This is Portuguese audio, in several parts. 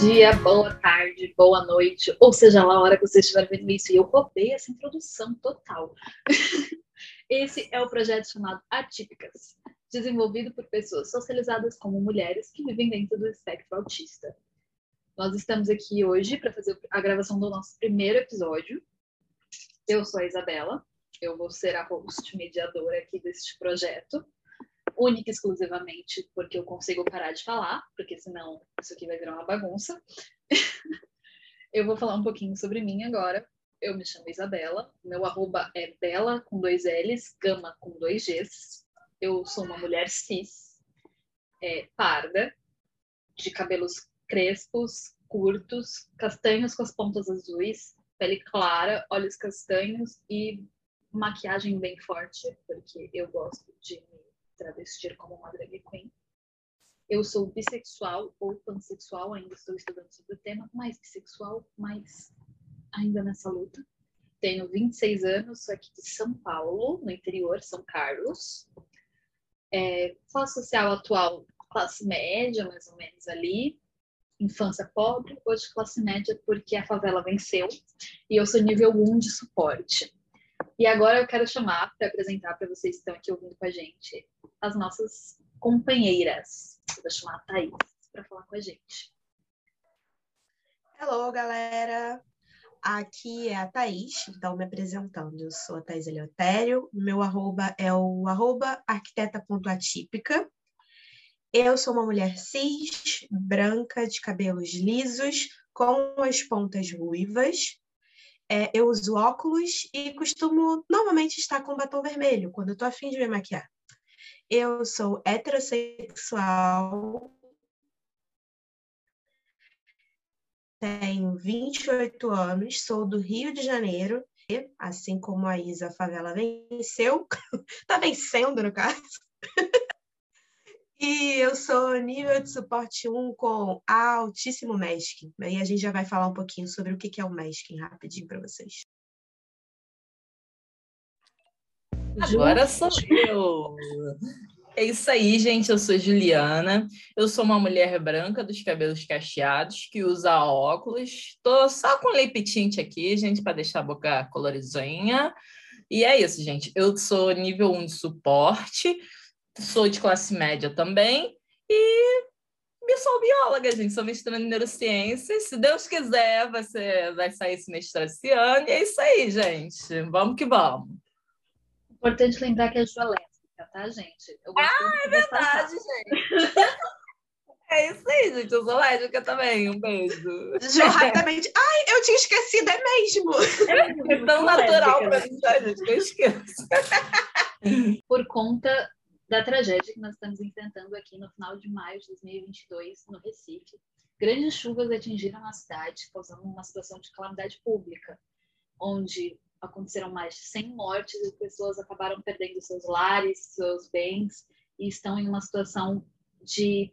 dia, boa tarde, boa noite, ou seja lá a hora que você estiver vendo isso. E eu roubei essa introdução total. Esse é o projeto chamado Atípicas, desenvolvido por pessoas socializadas como mulheres que vivem dentro do espectro autista. Nós estamos aqui hoje para fazer a gravação do nosso primeiro episódio. Eu sou a Isabela, eu vou ser a host mediadora aqui deste projeto única e exclusivamente porque eu consigo parar de falar, porque senão isso aqui vai virar uma bagunça. eu vou falar um pouquinho sobre mim agora. Eu me chamo Isabela, meu arroba é Bela com dois L's, Gama com dois G's. Eu sou uma mulher cis, é, parda, de cabelos crespos, curtos, castanhos com as pontas azuis, pele clara, olhos castanhos e maquiagem bem forte, porque eu gosto de me travestir como uma drag queen. Eu sou bissexual ou pansexual, ainda estou estudando sobre o tema, mais bissexual, mas ainda nessa luta. Tenho 26 anos, sou aqui de São Paulo, no interior, São Carlos. É, classe social atual, classe média, mais ou menos ali. Infância pobre, hoje classe média, porque a favela venceu. E eu sou nível 1 de suporte. E agora eu quero chamar para apresentar para vocês que estão aqui ouvindo com a gente as nossas companheiras. Eu vou chamar a Thaís para falar com a gente. Hello, galera! Aqui é a Thaís, então me apresentando. Eu sou a Thaís Eleutério, meu arroba é o arroba arquiteta.atípica. Eu sou uma mulher cis, branca, de cabelos lisos, com as pontas ruivas. É, eu uso óculos e costumo normalmente estar com batom vermelho quando eu afim de me maquiar. Eu sou heterossexual, tenho 28 anos, sou do Rio de Janeiro, e, assim como a Isa, favela venceu, tá vencendo no caso. E eu sou nível de suporte 1 com altíssimo masking. Aí a gente já vai falar um pouquinho sobre o que é o masking rapidinho para vocês. Agora sou eu. É isso aí, gente. Eu sou Juliana. Eu sou uma mulher branca dos cabelos cacheados que usa óculos. Tô só com lip tint aqui, gente, para deixar a boca coloridinha. E é isso, gente. Eu sou nível 1 de suporte, sou de classe média também e me sou bióloga, gente. Sou mestrando em neurociências. Se Deus quiser, vai, ser, vai sair esse mestrado esse ano. E é isso aí, gente. Vamos que vamos. Importante lembrar que a Ju é lésbica, tá, gente? ah, é verdade, gente. É isso aí, gente. Eu sou lésbica também. Um beijo. Ju, rapidamente. Ai, eu tinha esquecido, é mesmo. É, é tão natural lésbica, pra né? mim, tá, gente, que eu esqueço. Por conta da tragédia que nós estamos enfrentando aqui no final de maio de 2022, no Recife. Grandes chuvas atingiram a cidade, causando uma situação de calamidade pública, onde aconteceram mais de 100 mortes e pessoas acabaram perdendo seus lares, seus bens e estão em uma situação de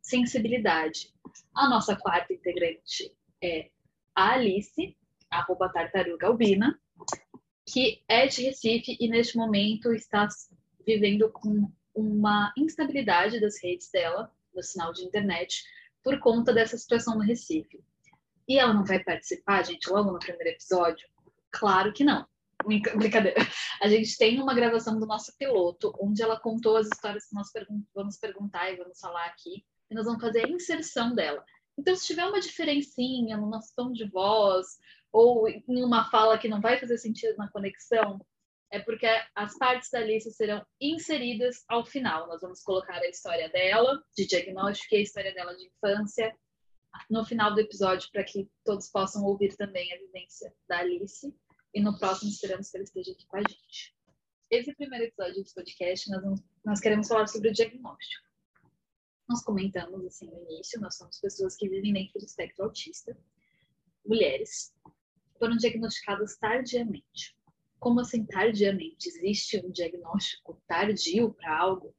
sensibilidade. A nossa quarta integrante é a Alice, arroba tartaruga albina, que é de Recife e neste momento está vivendo com uma instabilidade das redes dela, do sinal de internet, por conta dessa situação no Recife. E ela não vai participar, gente, logo no primeiro episódio, Claro que não. Brincadeira. A gente tem uma gravação do nosso piloto, onde ela contou as histórias que nós vamos perguntar e vamos falar aqui, e nós vamos fazer a inserção dela. Então, se tiver uma diferencinha no nosso tom de voz, ou em uma fala que não vai fazer sentido na conexão, é porque as partes da lista serão inseridas ao final. Nós vamos colocar a história dela, de diagnóstico, e a história dela de infância, no final do episódio, para que todos possam ouvir também a vivência da Alice. E no próximo esperamos que ela esteja aqui com a gente. Esse primeiro episódio do podcast, nós, vamos, nós queremos falar sobre o diagnóstico. Nós comentamos assim no início, nós somos pessoas que vivem dentro do espectro autista, mulheres, foram diagnosticadas tardiamente. Como assim tardiamente? Existe um diagnóstico tardio para algo?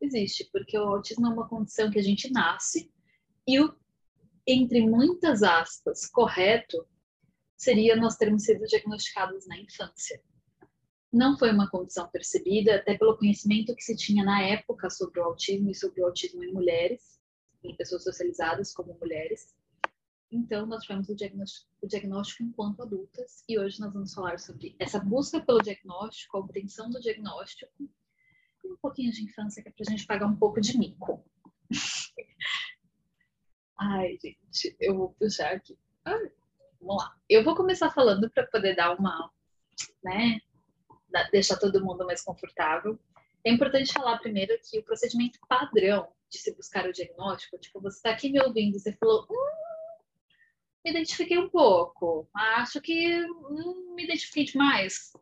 Existe, porque o autismo é uma condição que a gente nasce e o entre muitas aspas, correto seria nós termos sido diagnosticados na infância. Não foi uma condição percebida, até pelo conhecimento que se tinha na época sobre o autismo e sobre o autismo em mulheres, em pessoas socializadas como mulheres. Então, nós tivemos o diagnóstico, o diagnóstico enquanto adultas e hoje nós vamos falar sobre essa busca pelo diagnóstico, a obtenção do diagnóstico e um pouquinho de infância que é para a gente pagar um pouco de mico. Ai, gente, eu vou puxar aqui. Ai, vamos lá. Eu vou começar falando para poder dar uma, né, deixar todo mundo mais confortável. É importante falar primeiro que o procedimento padrão de se buscar o diagnóstico, tipo, você está aqui me ouvindo, você falou, hum, me identifiquei um pouco. Acho que hum, me identifiquei demais.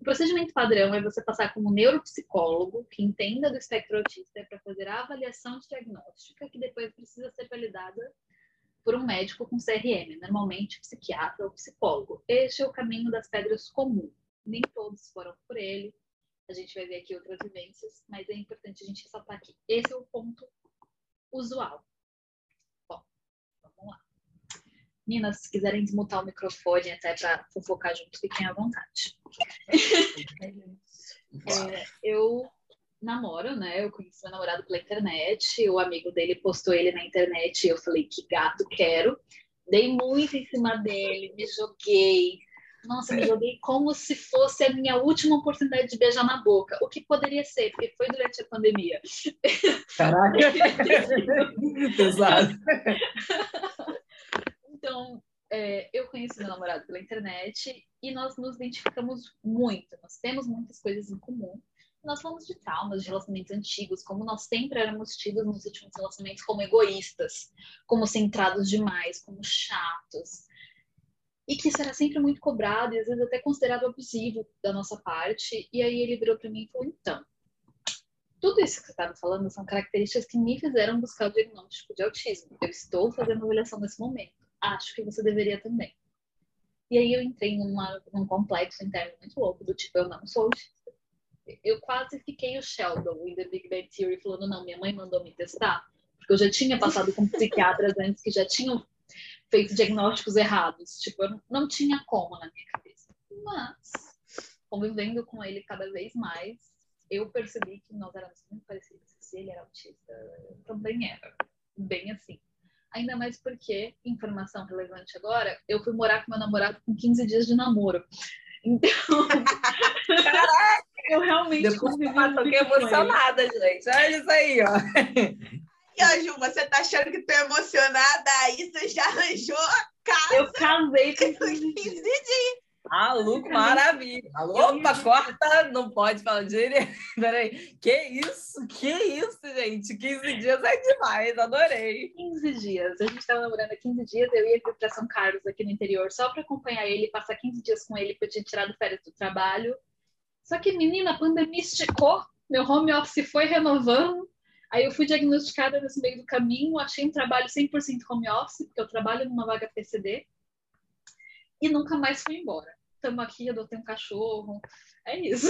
O procedimento padrão é você passar como neuropsicólogo que entenda do espectro autista para fazer a avaliação diagnóstica, que depois precisa ser validada por um médico com CRM, normalmente psiquiatra ou psicólogo. Este é o caminho das pedras comum. Nem todos foram por ele. A gente vai ver aqui outras vivências, mas é importante a gente ressaltar aqui. Esse é o ponto usual. Meninas, se quiserem desmutar o microfone até para fofocar junto, fiquem à vontade. é, eu namoro, né? Eu conheci meu namorado pela internet, o amigo dele postou ele na internet e eu falei, que gato quero. Dei muito em cima dele, me joguei. Nossa, me joguei como se fosse a minha última oportunidade de beijar na boca. O que poderia ser, porque foi durante a pandemia. Caraca! Pesado. Então, é, eu conheci meu namorado pela internet e nós nos identificamos muito. Nós temos muitas coisas em comum. Nós falamos de traumas, de relacionamentos antigos, como nós sempre éramos tidos nos últimos relacionamentos como egoístas, como centrados demais, como chatos. E que isso era sempre muito cobrado e às vezes até considerado abusivo da nossa parte. E aí ele virou para mim e falou: então, tudo isso que você estava falando são características que me fizeram buscar o diagnóstico de autismo. Eu estou fazendo avaliação nesse momento acho que você deveria também. E aí eu entrei numa, num complexo interno muito louco, do tipo, eu não sou autista. Eu quase fiquei o Sheldon em The Big Bang Theory, falando, não, minha mãe mandou me testar, porque eu já tinha passado com psiquiatras antes que já tinham feito diagnósticos errados. Tipo, eu não tinha como na minha cabeça. Mas, convivendo com ele cada vez mais, eu percebi que nós éramos muito parecidos. Se ele era autista, eu também era. Bem assim. Ainda mais porque, informação relevante agora, eu fui morar com meu namorado com 15 dias de namoro. Então. Caraca! Eu realmente. Depois eu fiquei emocionada, gente. Olha isso aí, ó. E, ó, Ju, você tá achando que tô emocionada? Aí você já arranjou a casa. Eu casei com 15 dias. Maluco, maravilha. Opa, corta, não pode falar de Peraí, que isso? Que isso, gente? 15 dias é demais, adorei. 15 dias. A gente estava namorando há 15 dias, eu ia vir para São Carlos, aqui no interior, só para acompanhar ele, passar 15 dias com ele, porque eu tinha tirado férias do trabalho. Só que, menina, a pandemia esticou, meu home office foi renovando. Aí eu fui diagnosticada nesse meio do caminho, achei um trabalho 100% home office, porque eu trabalho numa vaga PCD e nunca mais fui embora. Estamos aqui, adotei um cachorro. É isso.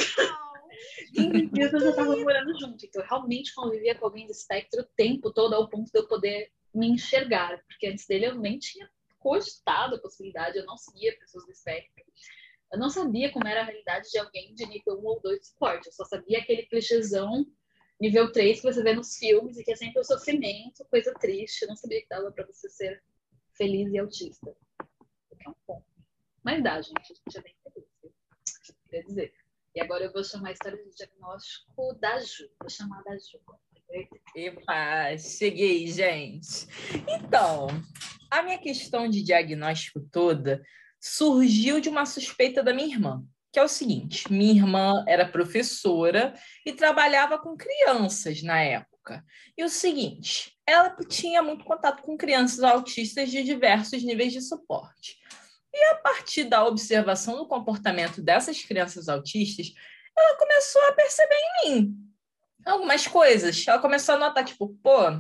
15 dias eu já estava morando junto. Então, eu realmente convivia com alguém do espectro o tempo todo, ao ponto de eu poder me enxergar. Porque antes dele eu nem tinha cogitado a possibilidade, eu não seguia pessoas do espectro. Eu não sabia como era a realidade de alguém de nível 1 ou 2 de suporte. Eu só sabia aquele clichêzão nível 3 que você vê nos filmes e que é sempre o sofrimento, coisa triste. Eu não sabia que dava para você ser feliz e autista. O que é um ponto. Mas dá, gente, a gente é bem feliz. Quer dizer. E agora eu vou chamar a história de diagnóstico da Ju. Vou chamar da Ju. Epa, cheguei, gente. Então, a minha questão de diagnóstico toda surgiu de uma suspeita da minha irmã, que é o seguinte: minha irmã era professora e trabalhava com crianças na época. E o seguinte, ela tinha muito contato com crianças autistas de diversos níveis de suporte. E a partir da observação do comportamento dessas crianças autistas, ela começou a perceber em mim algumas coisas. Ela começou a notar, tipo, pô,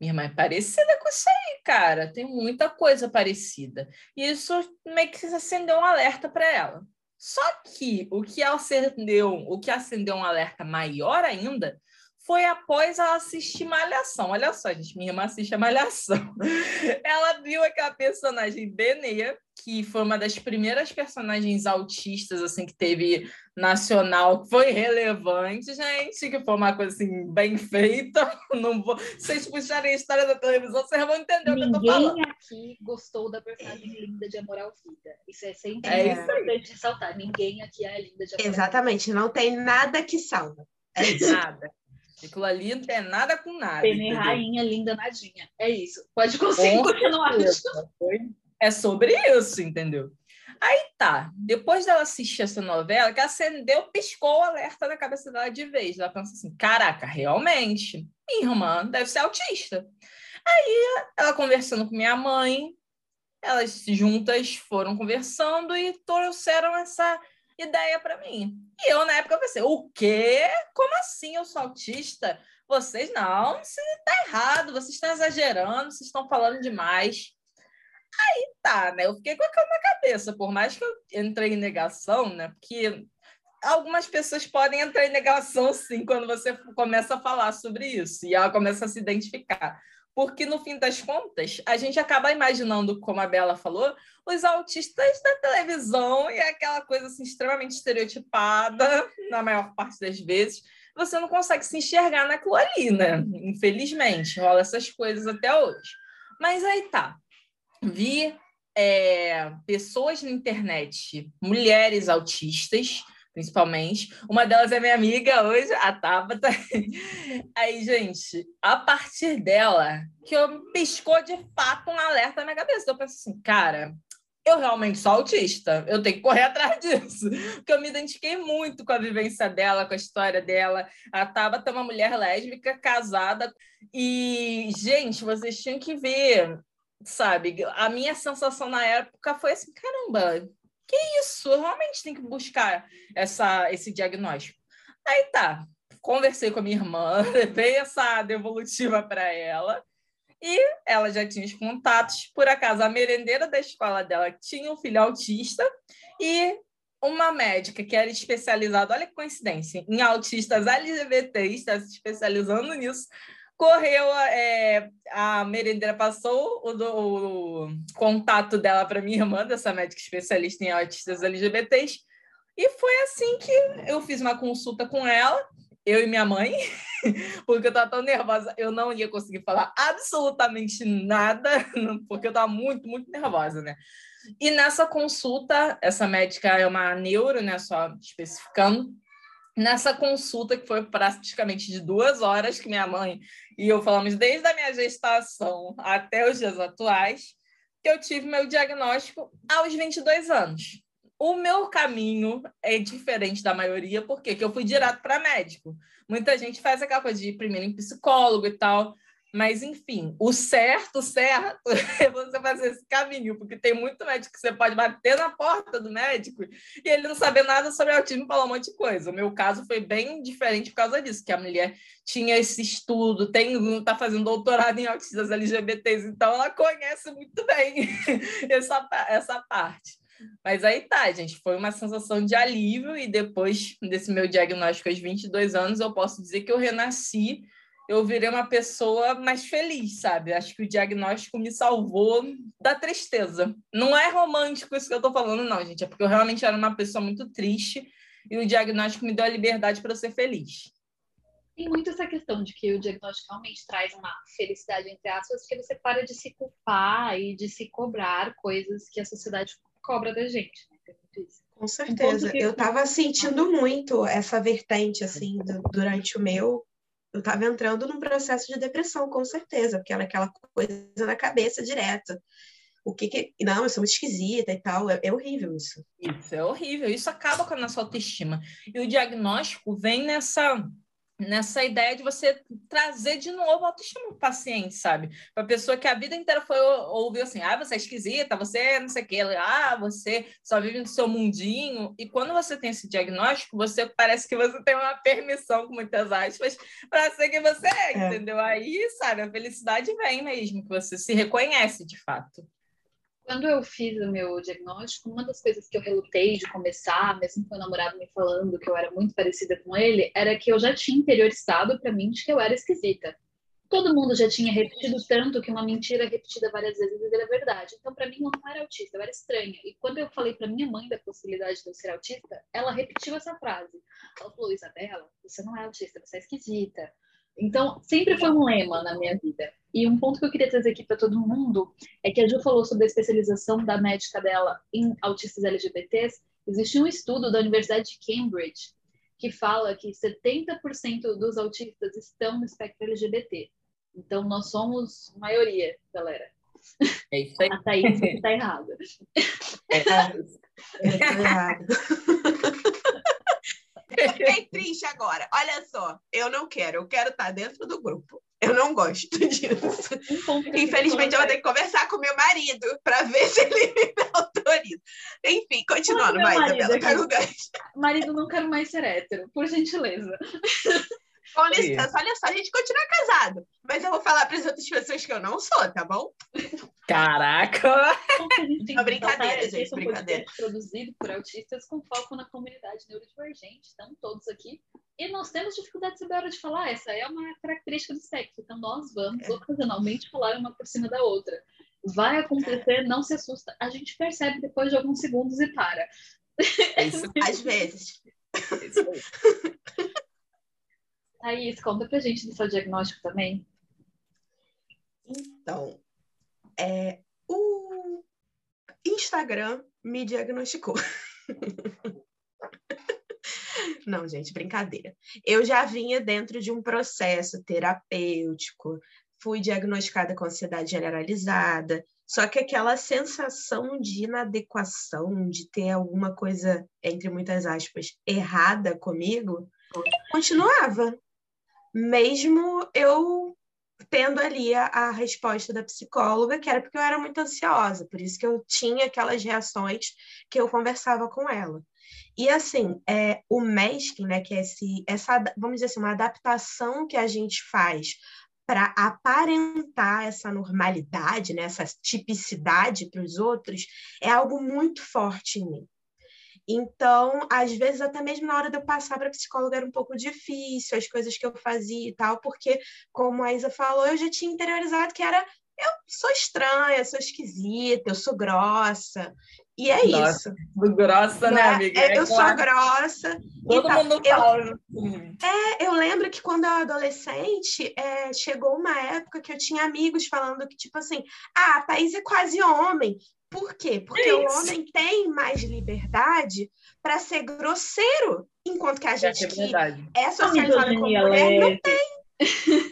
minha irmã é parecida com isso aí, cara. Tem muita coisa parecida. E isso meio que acendeu um alerta para ela. Só que o que acendeu, o que acendeu um alerta maior ainda foi após ela assistir Malhação. Olha só, gente, minha irmã assiste a Malhação. Ela viu aquela personagem Benê, que foi uma das primeiras personagens autistas assim que teve nacional, que foi relevante, gente, que foi uma coisa assim bem feita. Não vou, vocês puxarem a história da televisão, vocês vão entender Ninguém o que eu tô falando. Ninguém aqui gostou da personagem linda de Amor ao Vida. Isso é sempre É importante ressaltar. Ninguém aqui é linda de Amor Exatamente, não tem nada que salva. É. Nada. Aquilo ali não tem nada com nada. Entendeu? rainha, linda nadinha. É isso. Pode conseguir continuar. É sobre isso, entendeu? Aí tá. Depois dela assistir essa novela, que acendeu, piscou o alerta na cabeça dela de vez. Ela pensa assim: caraca, realmente, minha irmã deve ser autista. Aí ela conversando com minha mãe, elas juntas foram conversando e trouxeram essa ideia para mim. E eu, na época, pensei: o quê? Como assim eu sou autista? Vocês não, isso tá errado, vocês estão exagerando, vocês estão falando demais. Aí tá, né? Eu fiquei com aquilo na cabeça, por mais que eu entrei em negação, né? Porque algumas pessoas podem entrar em negação sim quando você começa a falar sobre isso e ela começa a se identificar. Porque no fim das contas, a gente acaba imaginando, como a Bela falou, os autistas da televisão e aquela coisa assim extremamente estereotipada, na maior parte das vezes você não consegue se enxergar naquilo ali, né? Infelizmente, rola essas coisas até hoje. Mas aí tá. Vi é, pessoas na internet, mulheres autistas, principalmente. Uma delas é minha amiga hoje, a Tabata. Aí, gente, a partir dela, que eu piscou de fato um alerta na minha cabeça. Eu pensei assim, cara, eu realmente sou autista, eu tenho que correr atrás disso, porque eu me identifiquei muito com a vivência dela, com a história dela. A Tabata é uma mulher lésbica, casada, e, gente, vocês tinham que ver, sabe? A minha sensação na época foi assim: caramba, que isso? Eu realmente tenho que buscar essa, esse diagnóstico. Aí tá, conversei com a minha irmã, levei essa devolutiva para ela. E ela já tinha os contatos. Por acaso, a merendeira da escola dela tinha um filho autista e uma médica que era especializada, olha que coincidência, em autistas LGBTs, está se especializando nisso. Correu, é, a merendeira passou o, o contato dela para minha irmã, dessa médica especialista em autistas LGBTs, e foi assim que eu fiz uma consulta com ela, eu e minha mãe, porque eu estava tão nervosa, eu não ia conseguir falar absolutamente nada, porque eu estava muito, muito nervosa, né? E nessa consulta, essa médica é uma neuro, né? Só especificando. Nessa consulta, que foi praticamente de duas horas, que minha mãe e eu falamos desde a minha gestação até os dias atuais, que eu tive meu diagnóstico aos 22 anos o meu caminho é diferente da maioria, porque eu fui direto para médico. Muita gente faz aquela coisa de ir primeiro em psicólogo e tal. Mas, enfim, o certo, certo, é você fazer esse caminho, porque tem muito médico que você pode bater na porta do médico e ele não saber nada sobre autismo e falar um monte de coisa. O meu caso foi bem diferente por causa disso, que a mulher tinha esse estudo, tem, está fazendo doutorado em autistas LGBTs, então ela conhece muito bem essa, essa parte. Mas aí tá, gente, foi uma sensação de alívio e depois desse meu diagnóstico aos 22 anos, eu posso dizer que eu renasci, eu virei uma pessoa mais feliz, sabe? Acho que o diagnóstico me salvou da tristeza. Não é romântico isso que eu tô falando, não, gente, é porque eu realmente era uma pessoa muito triste e o diagnóstico me deu a liberdade para ser feliz. Tem muito essa questão de que o diagnóstico realmente traz uma felicidade, entre aspas, porque você para de se culpar e de se cobrar coisas que a sociedade cobra da gente, né? Com certeza. Que... Eu estava sentindo muito essa vertente, assim, do, durante o meu. Eu estava entrando num processo de depressão, com certeza, porque era aquela coisa na cabeça direto. O que que. Não, eu sou muito esquisita e tal. É, é horrível isso. Isso, é horrível. Isso acaba com a nossa autoestima. E o diagnóstico vem nessa nessa ideia de você trazer de novo a autoestima do paciente, sabe? Para a pessoa que a vida inteira foi ouviu assim, ah, você é esquisita, você é não sei o quê, ah, você só vive no seu mundinho. E quando você tem esse diagnóstico, você parece que você tem uma permissão, com muitas aspas, para ser quem você é, é, entendeu? Aí, sabe, a felicidade vem mesmo, que você se reconhece de fato. Quando eu fiz o meu diagnóstico, uma das coisas que eu relutei de começar, mesmo com o namorado me falando que eu era muito parecida com ele, era que eu já tinha interiorizado para mim de que eu era esquisita. Todo mundo já tinha repetido tanto que uma mentira repetida várias vezes era verdade. Então, para mim, eu não era autista, eu era estranha. E quando eu falei para minha mãe da possibilidade de eu ser autista, ela repetiu essa frase. Ela falou: Isabela, você não é autista, você é esquisita. Então, sempre foi um lema na minha vida. E um ponto que eu queria trazer aqui para todo mundo é que a Ju falou sobre a especialização da médica dela em autistas LGBTs. Existe um estudo da Universidade de Cambridge que fala que 70% dos autistas estão no espectro LGBT. Então, nós somos maioria, galera. É isso aí. A Thaís está errada. É, é errado. Triste agora. Olha só, eu não quero, eu quero estar dentro do grupo. Eu não gosto disso. Infelizmente, eu vou ter que conversar com meu marido para ver se ele me autoriza. Enfim, continuando, vai, Isabela, pega o gancho. Marido, não quero mais ser hétero, por gentileza. Com licença, olha só, a gente continua casado, mas eu vou falar para as outras pessoas que eu não sou, tá bom? Caraca! Uma brincadeira, gente, brincadeira. Produzido por autistas com foco na comunidade neurodivergente, estão todos aqui. E nós temos dificuldade de saber a hora de falar, essa é uma característica do espectro. Então, nós vamos é. ocasionalmente falar uma por cima da outra. Vai acontecer, não se assusta. A gente percebe depois de alguns segundos e para. É isso, às vezes. É isso aí. Thaís, conta pra gente do seu diagnóstico também. Então, é, o Instagram me diagnosticou. Não, gente, brincadeira. Eu já vinha dentro de um processo terapêutico, fui diagnosticada com ansiedade generalizada, só que aquela sensação de inadequação, de ter alguma coisa, entre muitas aspas, errada comigo, continuava mesmo eu tendo ali a, a, resposta da psicóloga, que era porque eu era muito ansiosa, por isso que eu tinha aquelas reações que eu conversava com ela. E assim, é, o masking, né, que é esse, essa, vamos dizer assim, uma adaptação que a gente faz para aparentar essa normalidade, né, essa tipicidade para os outros, é algo muito forte em mim. Então, às vezes, até mesmo na hora de eu passar para psicóloga era um pouco difícil, as coisas que eu fazia e tal, porque, como a Isa falou, eu já tinha interiorizado que era eu sou estranha, sou esquisita, eu sou grossa. E é Nossa, isso. Grossa, né, né, amiga? É, eu sou grossa. Todo mundo fala. É, eu lembro que quando eu era adolescente, é, chegou uma época que eu tinha amigos falando que, tipo assim, ah, a Thaís é quase homem. Por quê? Porque o homem tem mais liberdade para ser grosseiro, enquanto que a gente é que é socializada como mulher não tem.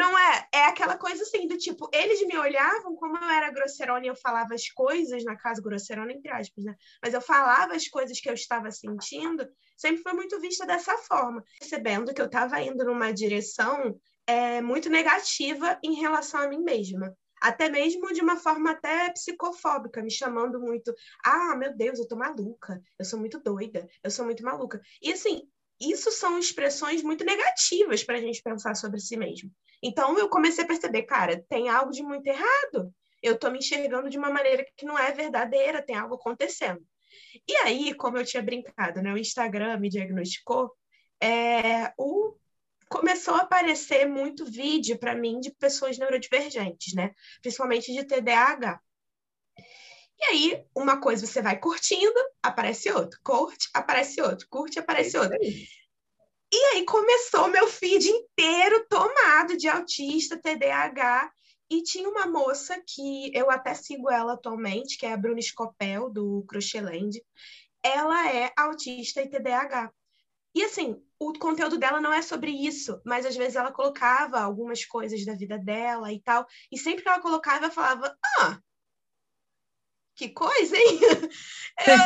Não é? É aquela coisa assim, do tipo, eles me olhavam como eu era grosseirona e eu falava as coisas, na casa grosseirona entre aspas, né? Mas eu falava as coisas que eu estava sentindo, sempre foi muito vista dessa forma, percebendo que eu estava indo numa direção é, muito negativa em relação a mim mesma até mesmo de uma forma até psicofóbica, me chamando muito, ah, meu Deus, eu tô maluca, eu sou muito doida, eu sou muito maluca. E assim, isso são expressões muito negativas para a gente pensar sobre si mesmo. Então eu comecei a perceber, cara, tem algo de muito errado. Eu tô me enxergando de uma maneira que não é verdadeira, tem algo acontecendo. E aí, como eu tinha brincado, né, o Instagram me diagnosticou, é, o começou a aparecer muito vídeo para mim de pessoas neurodivergentes, né? Principalmente de TDAH. E aí, uma coisa você vai curtindo, aparece outro, curte, aparece outro, curte, aparece outro. E aí começou meu feed inteiro tomado de autista, TDAH, e tinha uma moça que eu até sigo ela atualmente, que é a Bruna Scopel, do Crochetland. Ela é autista e TDAH. E assim, o conteúdo dela não é sobre isso, mas às vezes ela colocava algumas coisas da vida dela e tal, e sempre que ela colocava, eu falava: Ah, que coisa, hein? Eu,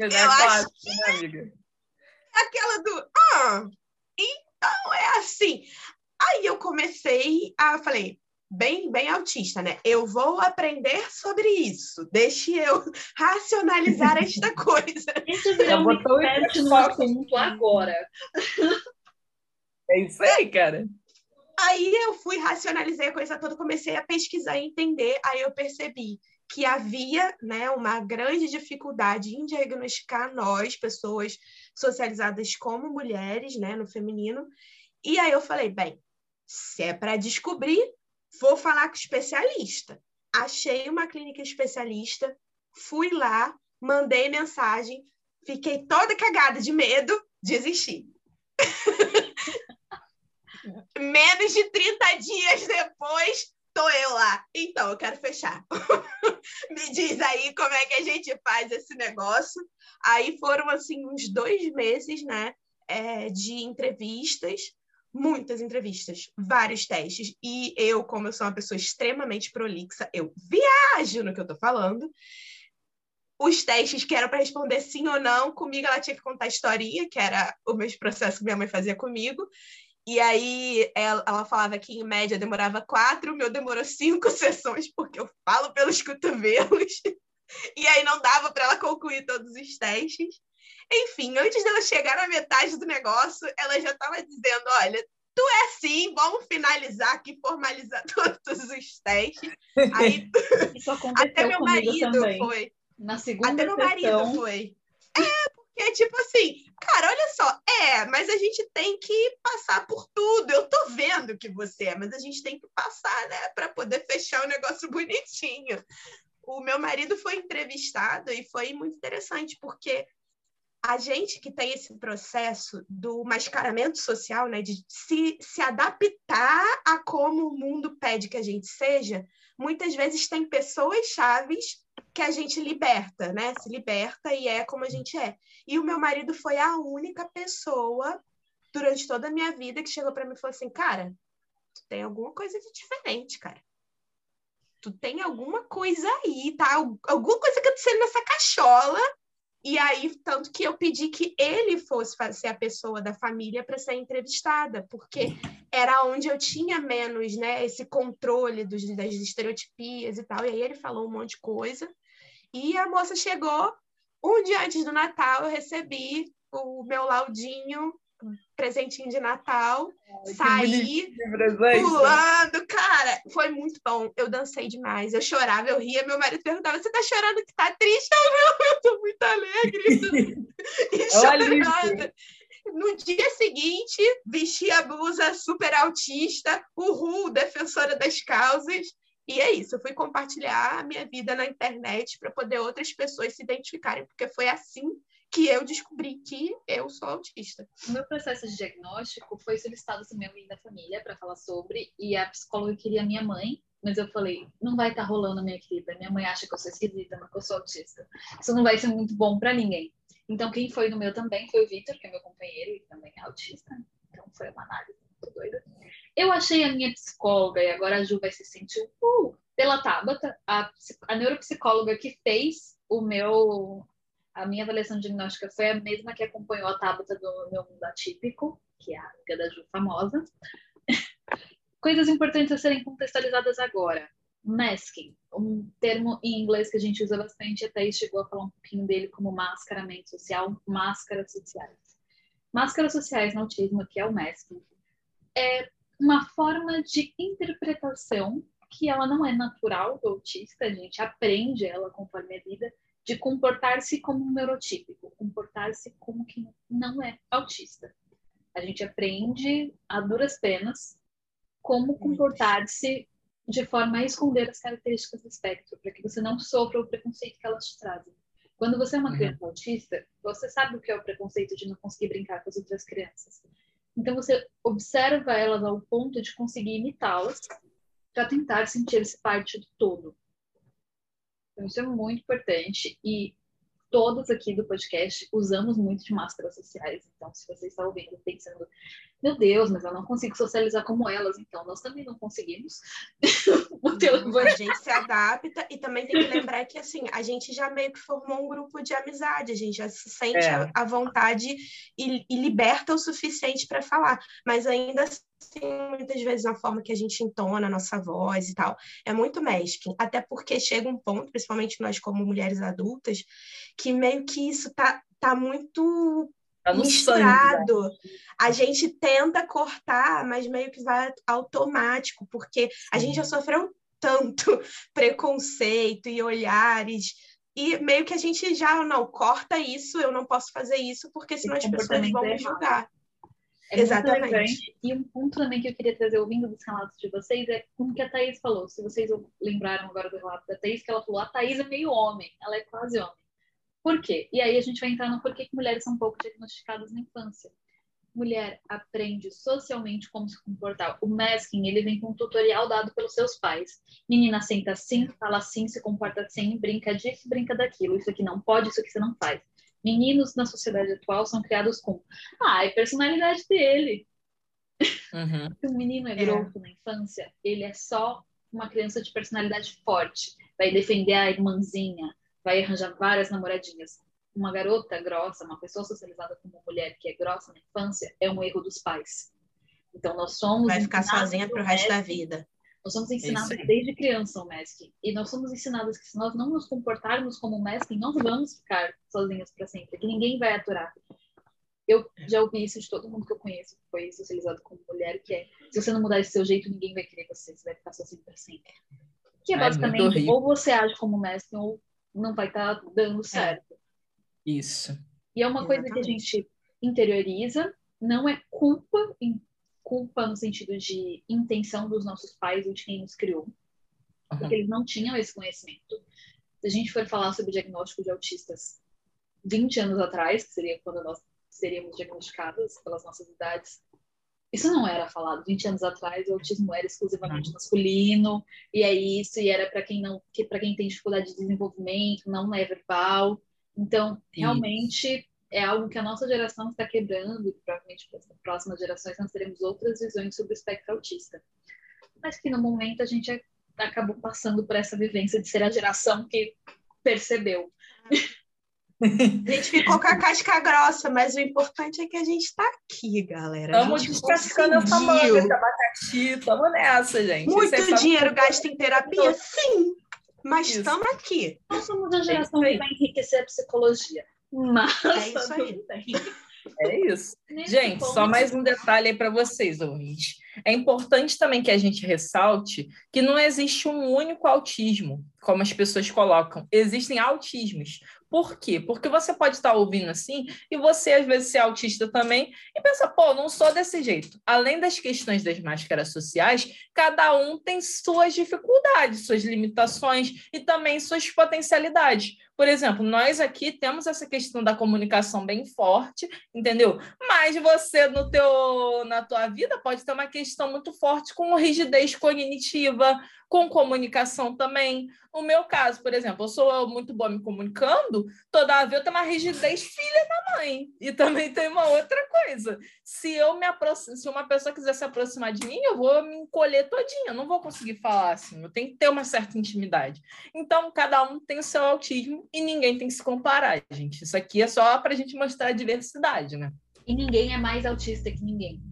eu, eu acho que né, amiga? aquela do Ah, então é assim. Aí eu comecei a falei, bem, bem autista, né? Eu vou aprender sobre isso. Deixe eu racionalizar esta coisa. Isso virou um expert no assunto agora. É isso aí, cara. Aí eu fui, racionalizei a coisa toda, comecei a pesquisar e entender. Aí eu percebi que havia né, uma grande dificuldade em diagnosticar nós, pessoas socializadas como mulheres, né, no feminino. E aí eu falei, bem, se é para descobrir, vou falar com especialista. Achei uma clínica especialista, fui lá, mandei mensagem, fiquei toda cagada de medo, desisti. Menos de 30 dias depois, tô eu lá. Então, eu quero fechar. Me diz aí como é que a gente faz esse negócio. Aí foram, assim, uns dois meses, né, é, de entrevistas, muitas entrevistas, vários testes. E eu, como eu sou uma pessoa extremamente prolixa, eu viajo no que eu tô falando. Os testes que eram para responder sim ou não, comigo ela tinha que contar a historinha, que era o mesmo processo que minha mãe fazia comigo. E aí ela, ela, falava que em média demorava quatro, o meu demorou cinco sessões, porque eu falo pelos cotovelos. E aí não dava para ela concluir todos os testes. Enfim, antes dela chegar na metade do negócio, ela já estava dizendo: olha, tu é assim, vamos finalizar aqui, formalizar todos os testes. Aí, até meu marido também. foi. Na segunda Até meu marido foi. É, porque, tipo assim, cara, olha só, é, mas a gente tem que passar por tudo. Eu tô vendo que você é, mas a gente tem que passar, né, para poder fechar o negócio bonitinho. O meu marido foi entrevistado e foi muito interessante, porque a gente que tem esse processo do mascaramento social, né, de se, se adaptar a como o mundo pede que a gente seja, muitas vezes tem pessoas chaves que a gente liberta, né? Se liberta e é como a gente é. E o meu marido foi a única pessoa durante toda a minha vida que chegou para mim e falou assim: "Cara, tu tem alguma coisa de diferente, cara. Tu tem alguma coisa aí, tá? Alguma coisa acontecendo nessa cachola e aí, tanto que eu pedi que ele fosse ser a pessoa da família para ser entrevistada, porque era onde eu tinha menos, né, esse controle dos, das estereotipias e tal. E aí ele falou um monte de coisa. E a moça chegou, um dia antes do Natal, eu recebi o meu laudinho presentinho de Natal, Ai, saí pulando, cara, foi muito bom. Eu dancei demais, eu chorava, eu ria. Meu marido perguntava: Você tá chorando que tá triste? Eu não, eu tô muito alegre. e chorando. No dia seguinte, vesti a blusa super autista, uhul, defensora das causas. E é isso, eu fui compartilhar a minha vida na internet para poder outras pessoas se identificarem, porque foi assim que eu descobri que eu sou autista. O meu processo de diagnóstico foi solicitado também alguém da família para falar sobre, e a psicóloga queria minha mãe, mas eu falei, não vai estar tá rolando, minha querida. Minha mãe acha que eu sou esquisita, mas que eu sou autista. Isso não vai ser muito bom para ninguém. Então, quem foi no meu também foi o Vitor, que é meu companheiro e também é autista. Então, foi uma análise muito doida. Eu achei a minha psicóloga, e agora a Ju vai se sentir uh, pela Tabata, a, a neuropsicóloga que fez o meu a minha avaliação diagnóstica foi a mesma que acompanhou a tábua do meu mundo atípico, que é a amiga da Ju famosa. Coisas importantes a serem contextualizadas agora. Masking, um termo em inglês que a gente usa bastante, até chegou a falar um pouquinho dele como mascaramento social, máscaras sociais. Máscaras sociais no autismo, que é o masking, é uma forma de interpretação que ela não é natural do autista, a gente aprende ela conforme a vida, de comportar-se como um neurotípico, comportar-se como quem não é autista. A gente aprende a duras penas como comportar-se de forma a esconder as características do espectro, para que você não sofra o preconceito que elas te trazem. Quando você é uma uhum. criança autista, você sabe o que é o preconceito de não conseguir brincar com as outras crianças. Então você observa elas ao ponto de conseguir imitá-las para tentar sentir-se parte do todo. Então, isso é muito importante e todos aqui do podcast usamos muito de máscaras sociais. Então, se você está ouvindo pensando, meu Deus, mas eu não consigo socializar como elas, então. Nós também não conseguimos. a gente se adapta. E também tem que lembrar que assim, a gente já meio que formou um grupo de amizade, a gente já se sente é. à vontade e, e liberta o suficiente para falar, mas ainda assim, muitas vezes na forma que a gente entona a nossa voz e tal, é muito mesquinho, até porque chega um ponto, principalmente nós como mulheres adultas, que meio que isso tá, tá muito Tá misturado. Sangue, né? A gente tenta cortar, mas meio que vai automático, porque a gente já sofreu tanto preconceito e olhares. E meio que a gente já, não, corta isso, eu não posso fazer isso, porque senão as pessoas vão me julgar. É Exatamente. E um ponto também que eu queria trazer ouvindo dos relatos de vocês é como que a Thaís falou. Se vocês lembraram agora do relato da Thaís, que ela falou, a Thaís é meio homem, ela é quase homem. Por quê? E aí a gente vai entrar no porquê que mulheres são pouco diagnosticadas na infância. Mulher aprende socialmente como se comportar. O masking, ele vem com um tutorial dado pelos seus pais. Menina senta assim, fala assim, se comporta assim, brinca disso, brinca daquilo. Isso aqui não pode, isso aqui você não faz meninos na sociedade atual são criados com ah, é personalidade dele. Uhum. o menino é, é grosso na infância, ele é só uma criança de personalidade forte, vai defender a irmãzinha, vai arranjar várias namoradinhas. Uma garota grossa, uma pessoa socializada como mulher que é grossa na infância, é um erro dos pais. Então nós somos. Vai ficar sozinha pro resto da vida. Nós somos ensinados desde criança o masking. E nós somos ensinados que se nós não nos comportarmos como masking, nós vamos ficar sozinhas para sempre, que ninguém vai aturar. Eu já ouvi isso de todo mundo que eu conheço, que foi socializado como mulher, que é, se você não mudar esse seu jeito, ninguém vai querer você, você vai ficar sozinho para sempre. Que é basicamente, ou você age como masking, ou não vai estar tá dando é. certo. Isso. E é uma Exatamente. coisa que a gente interioriza, não é culpa culpa no sentido de intenção dos nossos pais ou de quem nos criou, uhum. porque eles não tinham esse conhecimento. Se a gente for falar sobre diagnóstico de autistas 20 anos atrás, que seria quando nós seríamos diagnosticadas pelas nossas idades, isso não era falado. 20 anos atrás, o autismo era exclusivamente uhum. masculino, e é isso, e era para quem não, que para quem tem dificuldade de desenvolvimento, não é verbal. Então, realmente, é algo que a nossa geração está quebrando e provavelmente para as próximas gerações nós teremos outras visões sobre o espectro autista. Mas que no momento a gente acabou passando por essa vivência de ser a geração que percebeu. A gente ficou com a casca grossa, mas o importante é que a gente está aqui, galera. Estamos descascando essa manga, essa abacaxi, estamos nessa, gente. Muito dinheiro gasto em terapia? Sim, mas estamos aqui. Nós somos a geração que vai enriquecer a psicologia. Mas é isso aí. É isso. gente, só mais um detalhe aí para vocês, ouvintes. É importante também que a gente ressalte que não existe um único autismo, como as pessoas colocam. Existem autismos. Por quê? Porque você pode estar ouvindo assim e você, às vezes, ser autista também e pensar, pô, não sou desse jeito. Além das questões das máscaras sociais, cada um tem suas dificuldades, suas limitações e também suas potencialidades. Por exemplo, nós aqui temos essa questão da comunicação bem forte, entendeu? Mas você no teu na tua vida pode ter uma questão muito forte com rigidez cognitiva, com comunicação também. No meu caso, por exemplo, eu sou muito boa me comunicando, todavia eu tenho uma rigidez filha da mãe. E também tem uma outra coisa. Se eu me aproximo, se uma pessoa quiser se aproximar de mim, eu vou me encolher todinha, eu não vou conseguir falar assim, eu tenho que ter uma certa intimidade. Então, cada um tem o seu autismo e ninguém tem que se comparar, gente. Isso aqui é só para a gente mostrar a diversidade, né? E ninguém é mais autista que ninguém.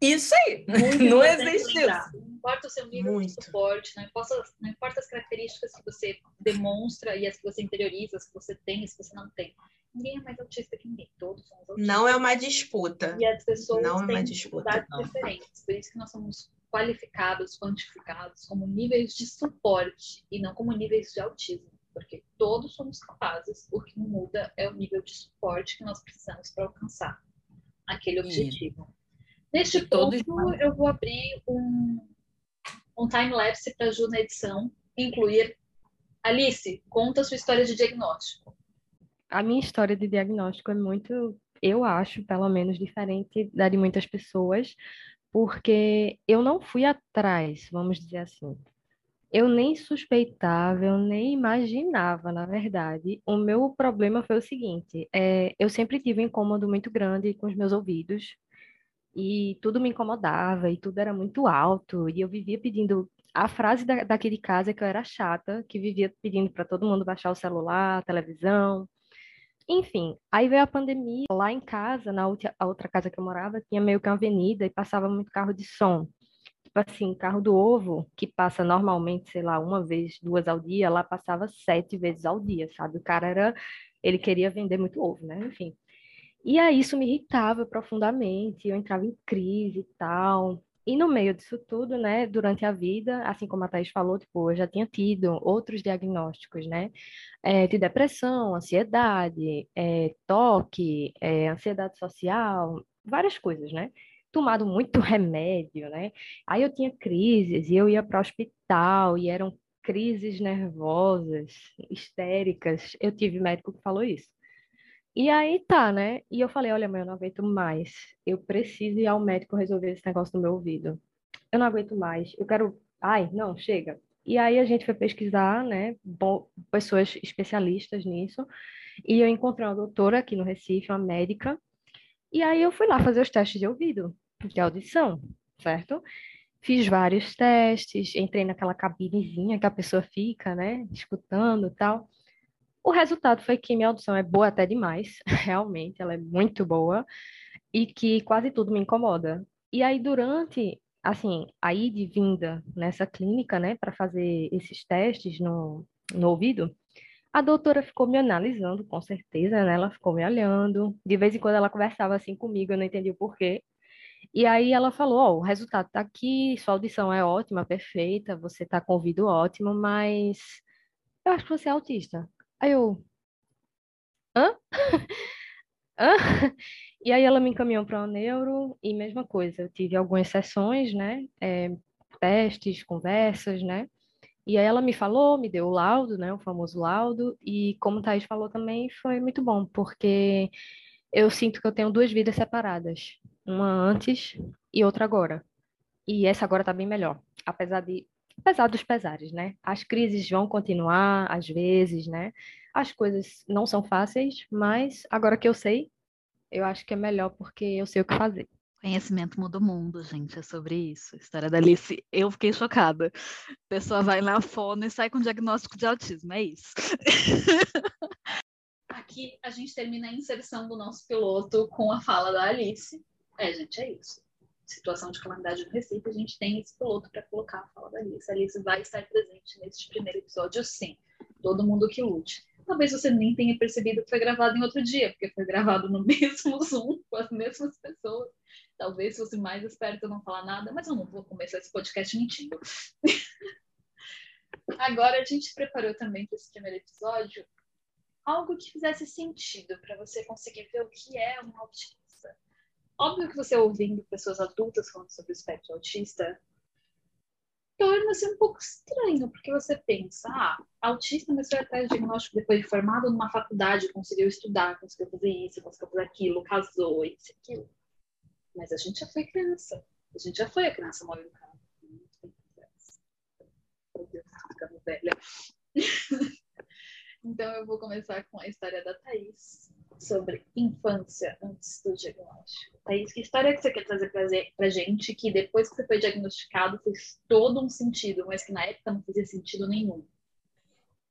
Isso aí. Muito não existe isso importa o seu nível Muito. de suporte, não importa, não importa as características que você demonstra e as que você interioriza, as que você tem e as que você não tem. Ninguém é mais autista que ninguém, todos somos autistas. Não é uma disputa. E as pessoas não é têm é dificuldades diferentes, por isso que nós somos qualificados, quantificados como níveis de suporte e não como níveis de autismo, porque todos somos capazes, o que muda é o nível de suporte que nós precisamos para alcançar aquele objetivo. Neste ponto, eu vou abrir um, um time-lapse para Ju na edição, incluir. Alice, conta a sua história de diagnóstico. A minha história de diagnóstico é muito, eu acho, pelo menos, diferente da de muitas pessoas, porque eu não fui atrás, vamos dizer assim. Eu nem suspeitava, eu nem imaginava, na verdade. O meu problema foi o seguinte: é, eu sempre tive um incômodo muito grande com os meus ouvidos, e tudo me incomodava e tudo era muito alto e eu vivia pedindo a frase da, daqui de casa é que eu era chata, que vivia pedindo para todo mundo baixar o celular, a televisão. Enfim, aí veio a pandemia. Lá em casa, na outra, outra casa que eu morava, tinha meio que uma avenida e passava muito carro de som. Tipo assim, carro do ovo, que passa normalmente, sei lá, uma vez, duas ao dia, lá passava sete vezes ao dia, sabe? O cara era. Ele queria vender muito ovo, né? Enfim. E aí isso me irritava profundamente, eu entrava em crise e tal. E no meio disso tudo, né, durante a vida, assim como a Thais falou, tipo, eu já tinha tido outros diagnósticos, né, é, de depressão, ansiedade, é, toque, é, ansiedade social, várias coisas, né? Tomado muito remédio, né? Aí eu tinha crises e eu ia para o hospital e eram crises nervosas, histéricas. Eu tive médico que falou isso. E aí tá, né? E eu falei, olha, mãe, eu não aguento mais. Eu preciso ir ao médico resolver esse negócio no meu ouvido. Eu não aguento mais. Eu quero. Ai, não, chega. E aí a gente foi pesquisar, né? Bom, pessoas especialistas nisso. E eu encontrei uma doutora aqui no Recife, uma médica. E aí eu fui lá fazer os testes de ouvido, de audição, certo? Fiz vários testes, entrei naquela cabinezinha que a pessoa fica, né? Escutando tal. O resultado foi que minha audição é boa até demais, realmente, ela é muito boa, e que quase tudo me incomoda. E aí, durante, assim, a ida vinda nessa clínica, né, para fazer esses testes no, no ouvido, a doutora ficou me analisando, com certeza, né? Ela ficou me olhando. De vez em quando ela conversava assim comigo, eu não entendi o porquê. E aí ela falou: Ó, oh, o resultado tá aqui, sua audição é ótima, perfeita, você tá com ouvido ótimo, mas eu acho que você é autista. Aí eu, hã? hã? E aí ela me encaminhou para o neuro e mesma coisa, eu tive algumas sessões, né? É, testes, conversas, né? E aí ela me falou, me deu o laudo, né? O famoso laudo, e como o Thaís falou também, foi muito bom, porque eu sinto que eu tenho duas vidas separadas, uma antes e outra agora. E essa agora tá bem melhor, apesar de apesar dos pesares, né? As crises vão continuar, às vezes, né? As coisas não são fáceis, mas agora que eu sei, eu acho que é melhor porque eu sei o que fazer. Conhecimento muda o mundo, gente, é sobre isso. A história da Alice, eu fiquei chocada. A pessoa vai na fono e sai com diagnóstico de autismo, é isso. Aqui a gente termina a inserção do nosso piloto com a fala da Alice. É, gente, é isso situação de calamidade no Recife, a gente tem esse piloto para colocar a fala da Alice. A Alice vai estar presente neste primeiro episódio, sim. Todo mundo que lute. Talvez você nem tenha percebido que foi gravado em outro dia, porque foi gravado no mesmo Zoom, com as mesmas pessoas. Talvez fosse mais esperto não falar nada, mas eu não vou começar esse podcast mentindo. Agora a gente preparou também para esse primeiro episódio algo que fizesse sentido para você conseguir ver o que é um autismo Óbvio que você ouvindo pessoas adultas falando sobre o espectro autista, torna-se um pouco estranho, porque você pensa, ah, autista mas foi atrás de diagnóstico depois de formado numa faculdade, conseguiu estudar, conseguiu fazer isso, conseguiu fazer aquilo, casou, isso aquilo. Mas a gente já foi criança. A gente já foi a criança no carro. Meu Deus, ficando velha. então eu vou começar com a história da Thaís, sobre infância antes do diagnóstico. Thaís, que história que você quer trazer pra gente que depois que você foi diagnosticado fez todo um sentido, mas que na época não fazia sentido nenhum?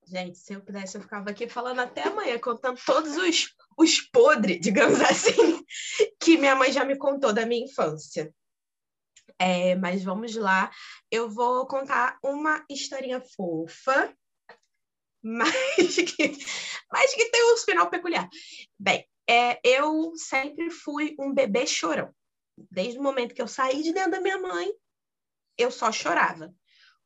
Gente, se eu pudesse, eu ficava aqui falando até amanhã, contando todos os, os podres, digamos assim, que minha mãe já me contou da minha infância. É, mas vamos lá, eu vou contar uma historinha fofa mas que, mas que tem um final peculiar. Bem, é, eu sempre fui um bebê chorão. Desde o momento que eu saí de dentro da minha mãe, eu só chorava.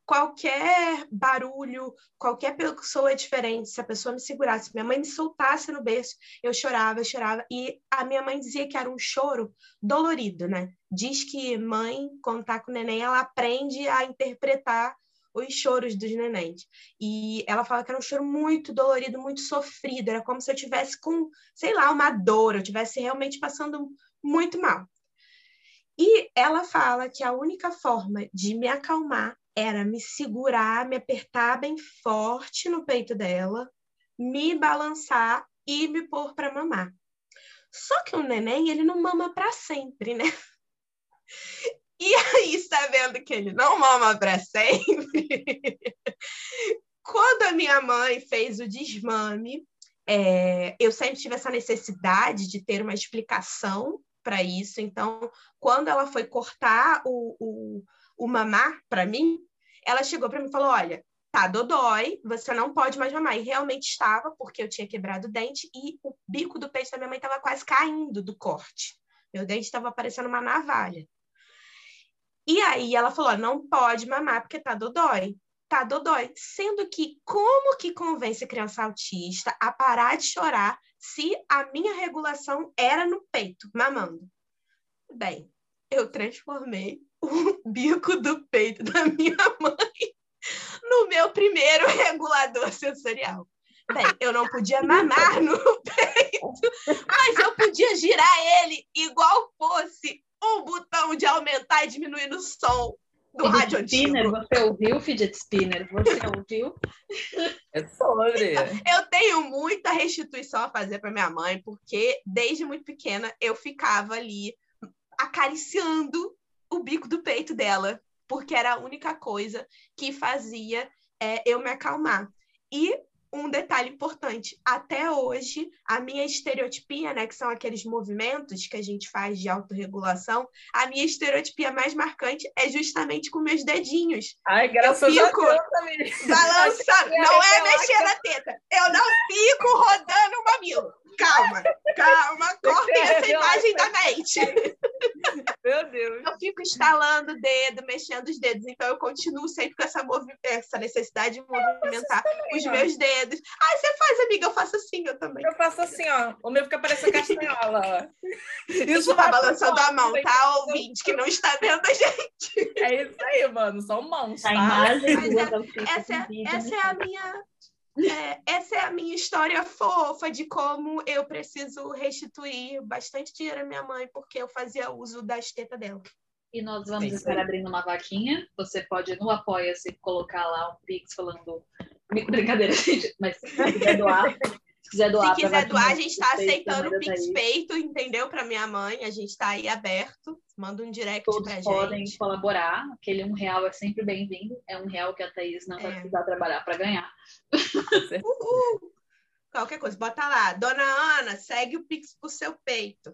Qualquer barulho, qualquer pessoa diferente, se a pessoa me segurasse, minha mãe me soltasse no berço, eu chorava, eu chorava. E a minha mãe dizia que era um choro dolorido, né? Diz que mãe, quando tá com o neném, ela aprende a interpretar os choros dos nenéns. E ela fala que era um choro muito dolorido, muito sofrido, era como se eu tivesse com, sei lá, uma dor, eu tivesse realmente passando muito mal. E ela fala que a única forma de me acalmar era me segurar, me apertar bem forte no peito dela, me balançar e me pôr para mamar. Só que o neném, ele não mama para sempre, né? E aí, sabendo que ele não mama para sempre, quando a minha mãe fez o desmame, é, eu sempre tive essa necessidade de ter uma explicação para isso. Então, quando ela foi cortar o, o, o mamar para mim, ela chegou para mim e falou: Olha, tá, dodói, você não pode mais mamar. E realmente estava, porque eu tinha quebrado o dente e o bico do peito da minha mãe estava quase caindo do corte. Meu dente estava parecendo uma navalha. E aí ela falou: não pode mamar porque tá dodói. Tá dodói. Sendo que, como que convence a criança autista a parar de chorar se a minha regulação era no peito, mamando? Bem, eu transformei o bico do peito da minha mãe no meu primeiro regulador sensorial. Bem, eu não podia mamar no peito, mas eu podia girar ele igual fosse um botão de aumentar e diminuir o som do fidget rádio spinner, antigo. Você ouviu, fidget spinner? Você ouviu? É sobre. Eu tenho muita restituição a fazer para minha mãe, porque desde muito pequena eu ficava ali acariciando o bico do peito dela, porque era a única coisa que fazia é, eu me acalmar. E um detalhe importante, até hoje, a minha estereotipia, né, que são aqueles movimentos que a gente faz de autorregulação, a minha estereotipia mais marcante é justamente com meus dedinhos. Ai, graças eu fico a Deus balançando, não é mexer na teta, eu não fico rodando o mamilo. Calma, calma, cortem essa imagem da mente. Meu Deus. Eu fico instalando o dedo, mexendo os dedos, então eu continuo sempre com essa, essa necessidade de movimentar os meus dedos. Ah, você faz, amiga, eu faço assim, eu também. Eu faço assim, ó. O meu fica parecendo castanhola, ó. Isso tá balançando a mão, tá, ouvinte, que não está vendo a gente. É isso aí, mano. São mãos, A tá? imagem Mas do é- essa, vídeo essa é a site. minha. É, essa é a minha história fofa de como eu preciso restituir bastante dinheiro à minha mãe, porque eu fazia uso das tetas dela. E nós vamos isso estar abrindo uma vaquinha. Você pode no Apoia-se colocar lá um Pix falando. Brincadeira, gente, mas se quiser doar. Se quiser doar, Se quiser doar, a gente está aceitando o Pix feito, entendeu? Para minha mãe, a gente está aí aberto. Manda um direct Todos pra podem gente. colaborar. Aquele um real é sempre bem-vindo. É um real que a Thaís não vai É. precisar trabalhar para ganhar. Uhul! Qualquer coisa, bota lá. Dona Ana, segue o Pix pro seu peito.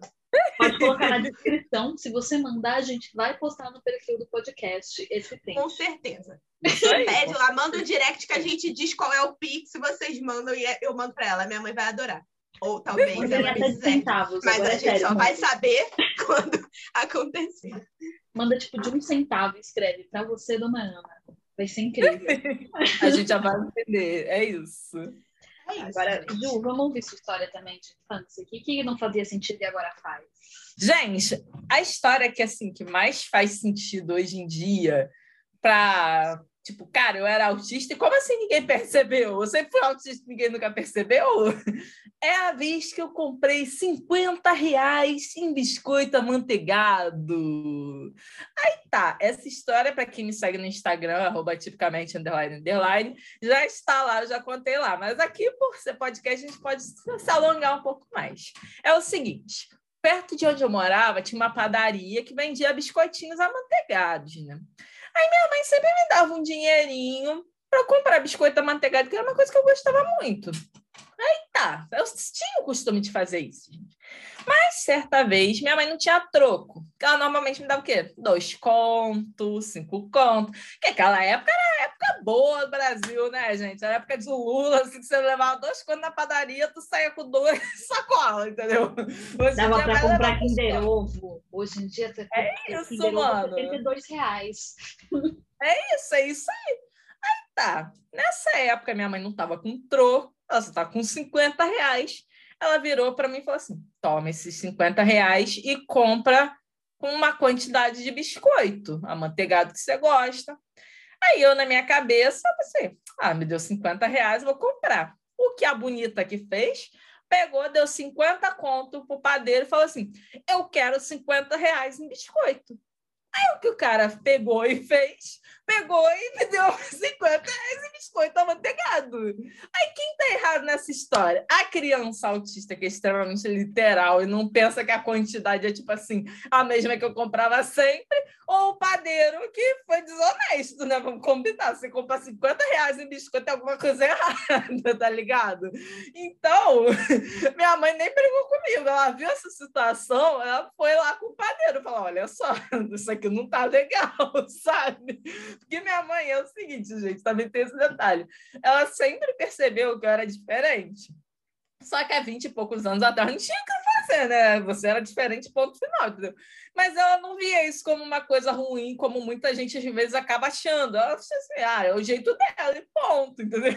Pode colocar na descrição. Se você mandar, a gente vai postar no perfil do podcast esse print. Com certeza. Pede lá, manda um direct que a gente diz qual é o Pix, vocês mandam e eu mando pra ela. Minha mãe vai adorar. Ou talvez Mandem ela quiser. centavos. Mas agora a é gente sério, só vai manda. saber quando acontecer. Manda tipo de um centavo e escreve pra você, dona Ana. Vai ser incrível. A gente já vai entender. É isso. É isso, Agora, gente. Ju, vamos ouvir sua história também de infância. O que, que não fazia sentido e agora faz? Gente, a história que assim que mais faz sentido hoje em dia para tipo, cara, eu era autista e como assim ninguém percebeu? Eu sempre fui autista e ninguém nunca percebeu? É a vez que eu comprei 50 reais em biscoito amanteigado. Aí tá, essa história, para quem me segue no Instagram, arroba tipicamente underline, underline, já está lá, eu já contei lá. Mas aqui, por ser podcast, a gente pode se alongar um pouco mais. É o seguinte, perto de onde eu morava, tinha uma padaria que vendia biscoitinhos amanteigados, né? Aí minha mãe sempre me dava um dinheirinho para comprar biscoito amanteigado, que era uma coisa que eu gostava muito. Aí tá, eu tinha o costume de fazer isso. Mas certa vez minha mãe não tinha troco. Ela normalmente me dava o quê? Dois contos, cinco contos. Que aquela época era época boa do Brasil, né, gente? Era época de Lula, assim, que você levava dois contos na padaria, tu saía com duas sacolas, entendeu? Hoje em Dava dia pra comprar Kinder. Ovo. Hoje em dia, você É isso, Kinder Ovo mano. 72 reais. Isso, é isso aí. Aí tá. Nessa época, minha mãe não tava com troco, ela só tava com 50 reais. Ela virou para mim e falou assim: toma esses 50 reais e compra com uma quantidade de biscoito, amanteigado que você gosta. Aí eu, na minha cabeça, pensei: ah, me deu 50 reais, vou comprar. O que a bonita que fez? Pegou, deu 50 conto pro padeiro e falou assim: eu quero 50 reais em biscoito. Aí o que o cara pegou e fez? Pegou e me deu 50 reais em biscoito amanteigado. Aí quem tá errado nessa história? A criança autista, que é extremamente literal e não pensa que a quantidade é tipo assim, a mesma que eu comprava sempre, ou o padeiro que foi desonesto, né? Vamos combinar. Você compra 50 reais em biscoito, é alguma coisa errada, tá ligado? Então, minha mãe nem brigou comigo. Ela viu essa situação, ela foi lá com o padeiro, falou: olha só, isso aqui não tá legal, sabe? Porque minha mãe é o seguinte, gente, também tem esse detalhe. Ela sempre percebeu que eu era diferente. Só que há 20 e poucos anos atrás não tinha o que fazer, né? Você era diferente, ponto final, entendeu? Mas ela não via isso como uma coisa ruim, como muita gente às vezes acaba achando. Ela disse assim, ah, é o jeito dela, e ponto, entendeu?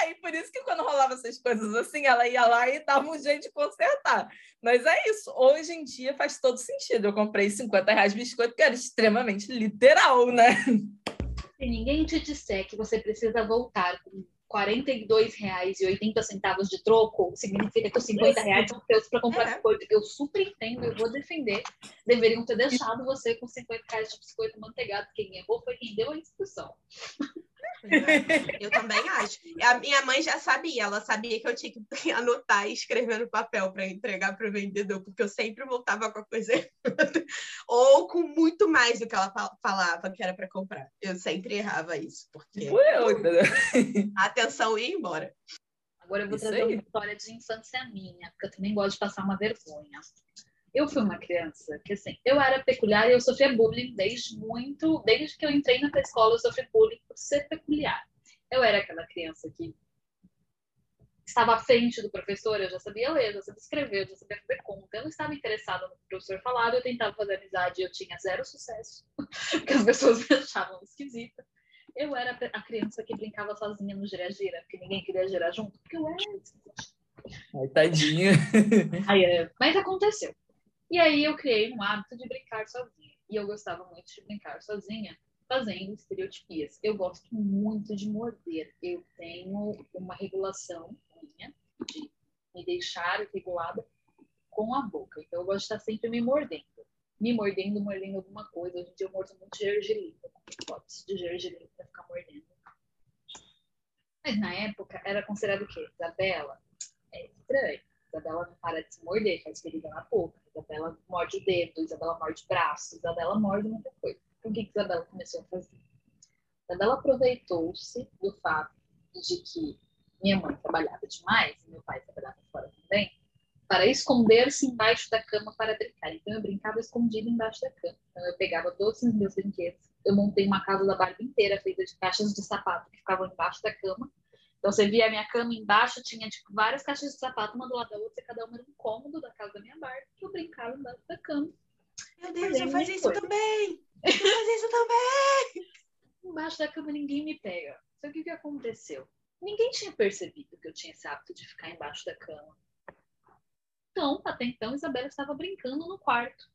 Aí por isso que quando rolava essas coisas assim, ela ia lá e dava um jeito de consertar. Mas é isso, hoje em dia faz todo sentido. Eu comprei 50 reais de biscoito, que era extremamente literal, né? Se ninguém te disser que você precisa voltar com 42,80 de troco, significa que os 50 reais são seus para comprar é. biscoito. Eu super entendo, eu vou defender. Deveriam ter deixado você com 50 reais de biscoito manteigado. Quem errou foi quem deu a instrução. Eu também acho. A minha mãe já sabia, ela sabia que eu tinha que anotar e escrever no papel para entregar para o vendedor, porque eu sempre voltava com a coisa errada, ou com muito mais do que ela falava que era para comprar. Eu sempre errava isso, porque a atenção ia embora. Agora eu vou isso trazer aí. uma história de infância minha, porque eu também gosto de passar uma vergonha. Eu fui uma criança que, assim, eu era peculiar e eu sofria bullying desde muito, desde que eu entrei na escola, eu sofri bullying por ser peculiar. Eu era aquela criança que estava à frente do professor, eu já sabia ler, eu já sabia escrever, eu já sabia fazer conta. Eu não estava interessada no que o professor falava, eu tentava fazer amizade e eu tinha zero sucesso, porque as pessoas me achavam esquisita. Eu era a criança que brincava sozinha no gira-gira, porque ninguém queria girar junto, porque eu era Ai, tadinha. Aí, é, mas aconteceu. E aí eu criei um hábito de brincar sozinha. E eu gostava muito de brincar sozinha, fazendo estereotipias. Eu gosto muito de morder. Eu tenho uma regulação minha de me deixar regulada com a boca. Então eu gosto de estar sempre me mordendo. Me mordendo, mordendo alguma coisa. Hoje em dia eu mordo muito gergelim. Eu potes de gergelim para ficar mordendo. Mas na época era considerado o quê? Isabela? É estranho. Isabela não para de se morder, faz ferida na boca. Isabela morde o dedo, Isabela morde o braço, Isabela morde muita coisa. Então, o que, que Isabela começou a fazer? Isabela aproveitou-se do fato de que minha mãe trabalhava demais, e meu pai trabalhava fora também, para esconder-se embaixo da cama para brincar. Então eu brincava escondido embaixo da cama. Então eu pegava todos os meus brinquedos. Eu montei uma casa da Barbie inteira feita de caixas de sapato que ficavam embaixo da cama. Então você via a minha cama embaixo, tinha tipo, várias caixas de sapato, uma do lado da outra, cada uma era um cômodo da casa da minha Barbie, que eu brincava embaixo da cama. Meu Deus, eu fazia isso também! Eu fazia isso também! embaixo da cama ninguém me pega. Só que o que aconteceu? Ninguém tinha percebido que eu tinha esse hábito de ficar embaixo da cama. Então, até então, Isabela estava brincando no quarto.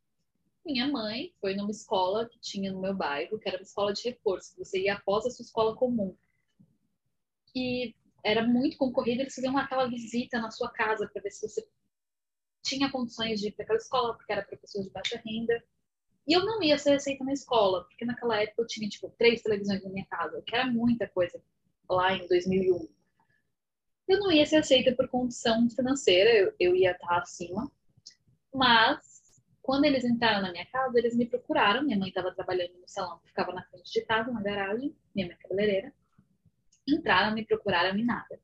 Minha mãe foi numa escola que tinha no meu bairro, que era uma escola de reforço. Você ia após a sua escola comum que era muito concorrido, eles faziam aquela visita na sua casa para ver se você tinha condições de ir para aquela escola, porque era para pessoas de baixa renda. E eu não ia ser aceita na escola, porque naquela época eu tinha, tipo, três televisões na minha casa, que era muita coisa lá em 2001. Eu não ia ser aceita por condição financeira, eu, eu ia estar acima. Mas, quando eles entraram na minha casa, eles me procuraram. Minha mãe estava trabalhando no salão ficava na frente de casa, na garagem, minha mãe é cabeleireira. Entraram, me procuraram e nada.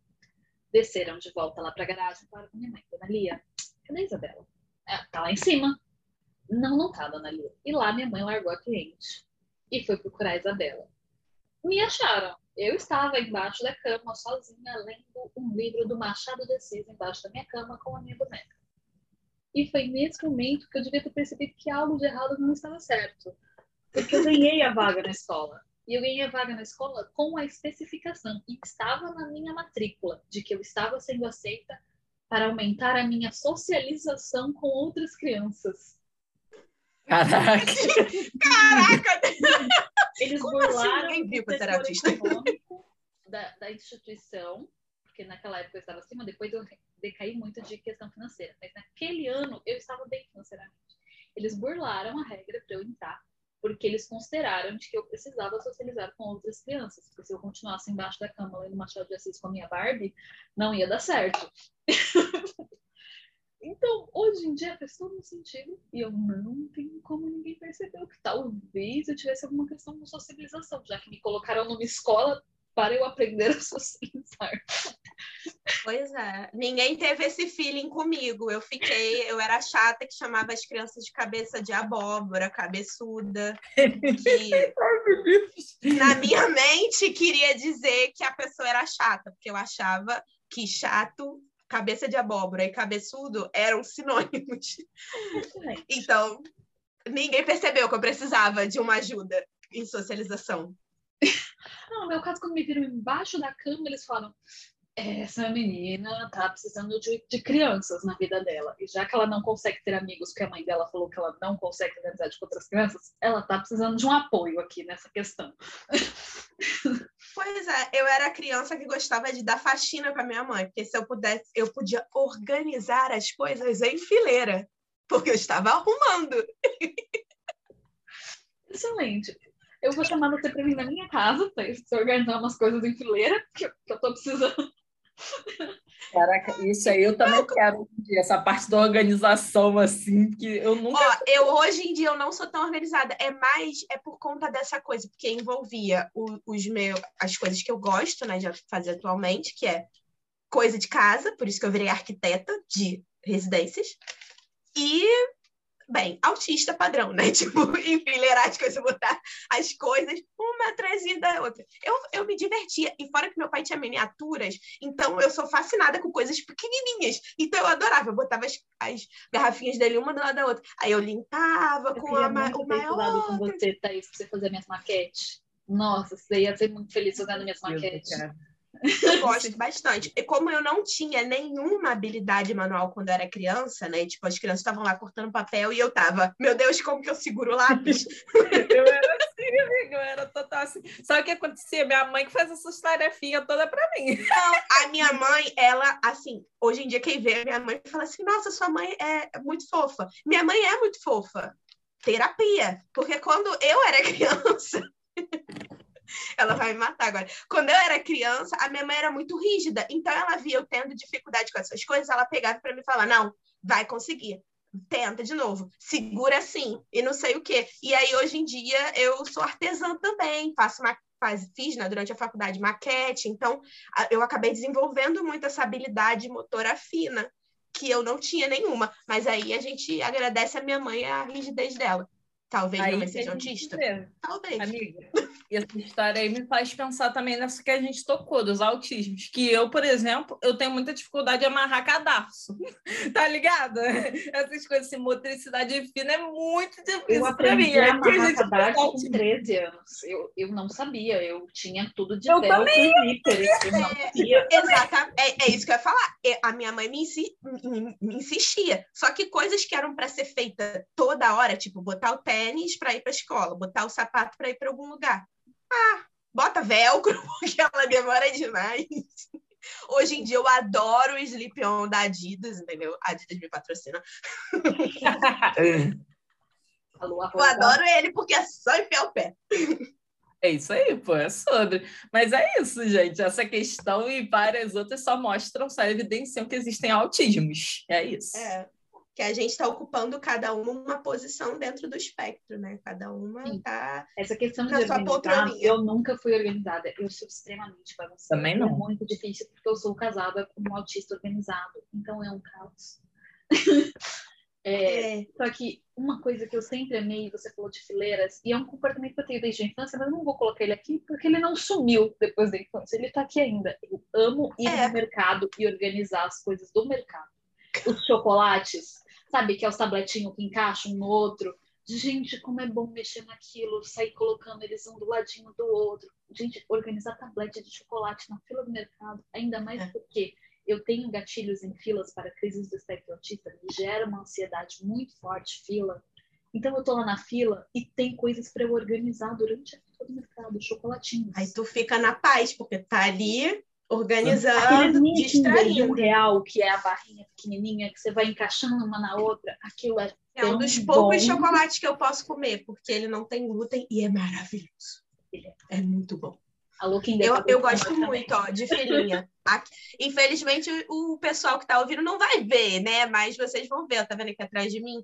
Desceram de volta lá para a garagem falaram com minha mãe, Dona Lia, cadê a Isabela? É, tá lá em cima. Não, não tá, Dona Lia. E lá minha mãe largou a cliente e foi procurar a Isabela. Me acharam. Eu estava embaixo da cama, sozinha, lendo um livro do Machado de Assis embaixo da minha cama com a minha boneca. E foi nesse momento que eu devia ter percebido que algo de errado não estava certo. Porque eu ganhei a vaga na escola. E eu ganhei a vaga na escola com a especificação, e estava na minha matrícula, de que eu estava sendo aceita para aumentar a minha socialização com outras crianças. Caraca! Caraca! Eles Como assim? burlaram assim? o setor econômico da, da instituição, porque naquela época eu estava acima, depois eu decaí muito de questão financeira. Mas naquele ano eu estava bem financeiramente. Eles burlaram a regra para eu entrar porque eles consideraram de que eu precisava socializar com outras crianças, porque se eu continuasse embaixo da cama lendo Machado de Assis com a minha Barbie, não ia dar certo. então, hoje em dia faz todo sentido e eu não tenho como ninguém percebeu que talvez eu tivesse alguma questão com socialização, já que me colocaram numa escola para eu aprender a socializar. Pois é, ninguém teve esse feeling comigo. Eu fiquei, eu era chata que chamava as crianças de cabeça de abóbora, cabeçuda. Que, na minha mente, queria dizer que a pessoa era chata, porque eu achava que chato cabeça de abóbora e cabeçudo eram sinônimos. Então, ninguém percebeu que eu precisava de uma ajuda em socialização. Não, no meu caso, quando me viram embaixo da cama, eles falaram: essa menina tá precisando de, de, crianças na vida dela. E já que ela não consegue ter amigos, porque a mãe dela falou que ela não consegue ter amizade com outras crianças, ela tá precisando de um apoio aqui nessa questão. Pois é, eu era a criança que gostava de dar faxina para minha mãe, porque se eu pudesse, eu podia organizar as coisas em fileira, porque eu estava arrumando. Excelente. Eu vou chamar você para vir na minha casa, para você organizar umas coisas em fileira, que, que eu estou precisando. Caraca, isso aí eu também quero essa parte da organização, assim, que eu nunca. Ó, eu hoje em dia eu não sou tão organizada. É mais é por conta dessa coisa, porque envolvia o, os meus, as coisas que eu gosto, né, de fazer atualmente, que é coisa de casa, por isso que eu virei arquiteta de residências, e bem, autista padrão, né? Tipo, enfileirar as coisas, botar as coisas uma atrás da outra. Eu, eu me divertia, e fora que meu pai tinha miniaturas, então eu sou fascinada com coisas pequenininhas. Então eu adorava, eu botava as, as garrafinhas dele uma do lado da outra. Aí eu limpava eu com a, o maior. com você, Thaís, pra você fazer minhas maquetes. Nossa, você ia ser muito feliz fazendo minhas maquetes. Eu gosto bastante. E como eu não tinha nenhuma habilidade manual quando eu era criança, né? Tipo, as crianças estavam lá cortando papel e eu tava, meu Deus, como que eu seguro o lápis? eu era assim, amiga, eu era total assim. Sabe o que acontecia? Minha mãe que faz essas tarefinhas toda pra mim. Não, a minha mãe, ela, assim, hoje em dia quem vê minha mãe fala assim, nossa, sua mãe é muito fofa. Minha mãe é muito fofa. Terapia. Porque quando eu era criança, ela vai me matar agora. Quando eu era criança, a minha mãe era muito rígida, então ela via eu tendo dificuldade com essas coisas, ela pegava para me falar: não, vai conseguir. Tenta de novo, segura assim, e não sei o quê. E aí, hoje em dia, eu sou artesã também, faço uma, faz, fiz né, durante a faculdade maquete, então eu acabei desenvolvendo muito essa habilidade motora fina, que eu não tinha nenhuma. Mas aí a gente agradece a minha mãe a rigidez dela. Talvez aí, minha mãe seja autista? Talvez. Amiga, essa história aí me faz pensar também nessa que a gente tocou, dos autismos. Que eu, por exemplo, eu tenho muita dificuldade de amarrar cadarço. tá ligado? Essas coisas assim, motricidade fina é muito difícil para mim. Eu aprendi a amarrar cadarço com 13 anos. Eu, eu não sabia, eu tinha tudo de eu também. eu não sabia. Exatamente, é, é, isso que eu ia falar. A minha mãe me, me, me insistia. Só que coisas que eram para ser feitas toda hora, tipo botar o tênis para ir para a escola, botar o sapato para ir para algum lugar. Ah, bota velcro, porque ela demora demais. Hoje em dia eu adoro o slip-on da Adidas, entendeu? A Adidas me patrocina. eu adoro ele porque é só enfiar o pé. É isso aí, pô, é sobre. Mas é isso, gente. Essa questão e várias outras só mostram, só evidenciam que existem autismos. É isso. É que a gente está ocupando cada uma uma posição dentro do espectro, né? Cada uma está Essa questão de sua poltroninha. Eu nunca fui organizada. Eu sou extremamente bagunçada. Também não. É muito difícil porque eu sou casada com um autista organizado. Então é um caos. é, é. Só que uma coisa que eu sempre amei, você falou de fileiras, e é um comportamento que eu tenho desde a infância, mas eu não vou colocar ele aqui porque ele não sumiu depois da infância. Ele está aqui ainda. Eu amo ir é. no mercado e organizar as coisas do mercado os chocolates, sabe? Que é os tabletinhos que encaixam um no outro. Gente, como é bom mexer naquilo, sair colocando eles um do ladinho do outro. Gente, organizar tablete de chocolate na fila do mercado, ainda mais é. porque eu tenho gatilhos em filas para crises do espectro autista, me gera uma ansiedade muito forte, fila. Então eu tô lá na fila e tem coisas para eu organizar durante a fila do mercado, chocolatinhos. Aí tu fica na paz, porque tá ali organizando, distraindo. de um real, que é a barrinha pequenininha, que você vai encaixando uma na outra, aquilo é É um dos poucos chocolates que eu posso comer, porque ele não tem glúten e é maravilhoso. É, é muito bom. eu, eu gosto muito, ó, de filhinha. Infelizmente, o pessoal que está ouvindo não vai ver, né? Mas vocês vão ver, tá vendo aqui atrás de mim?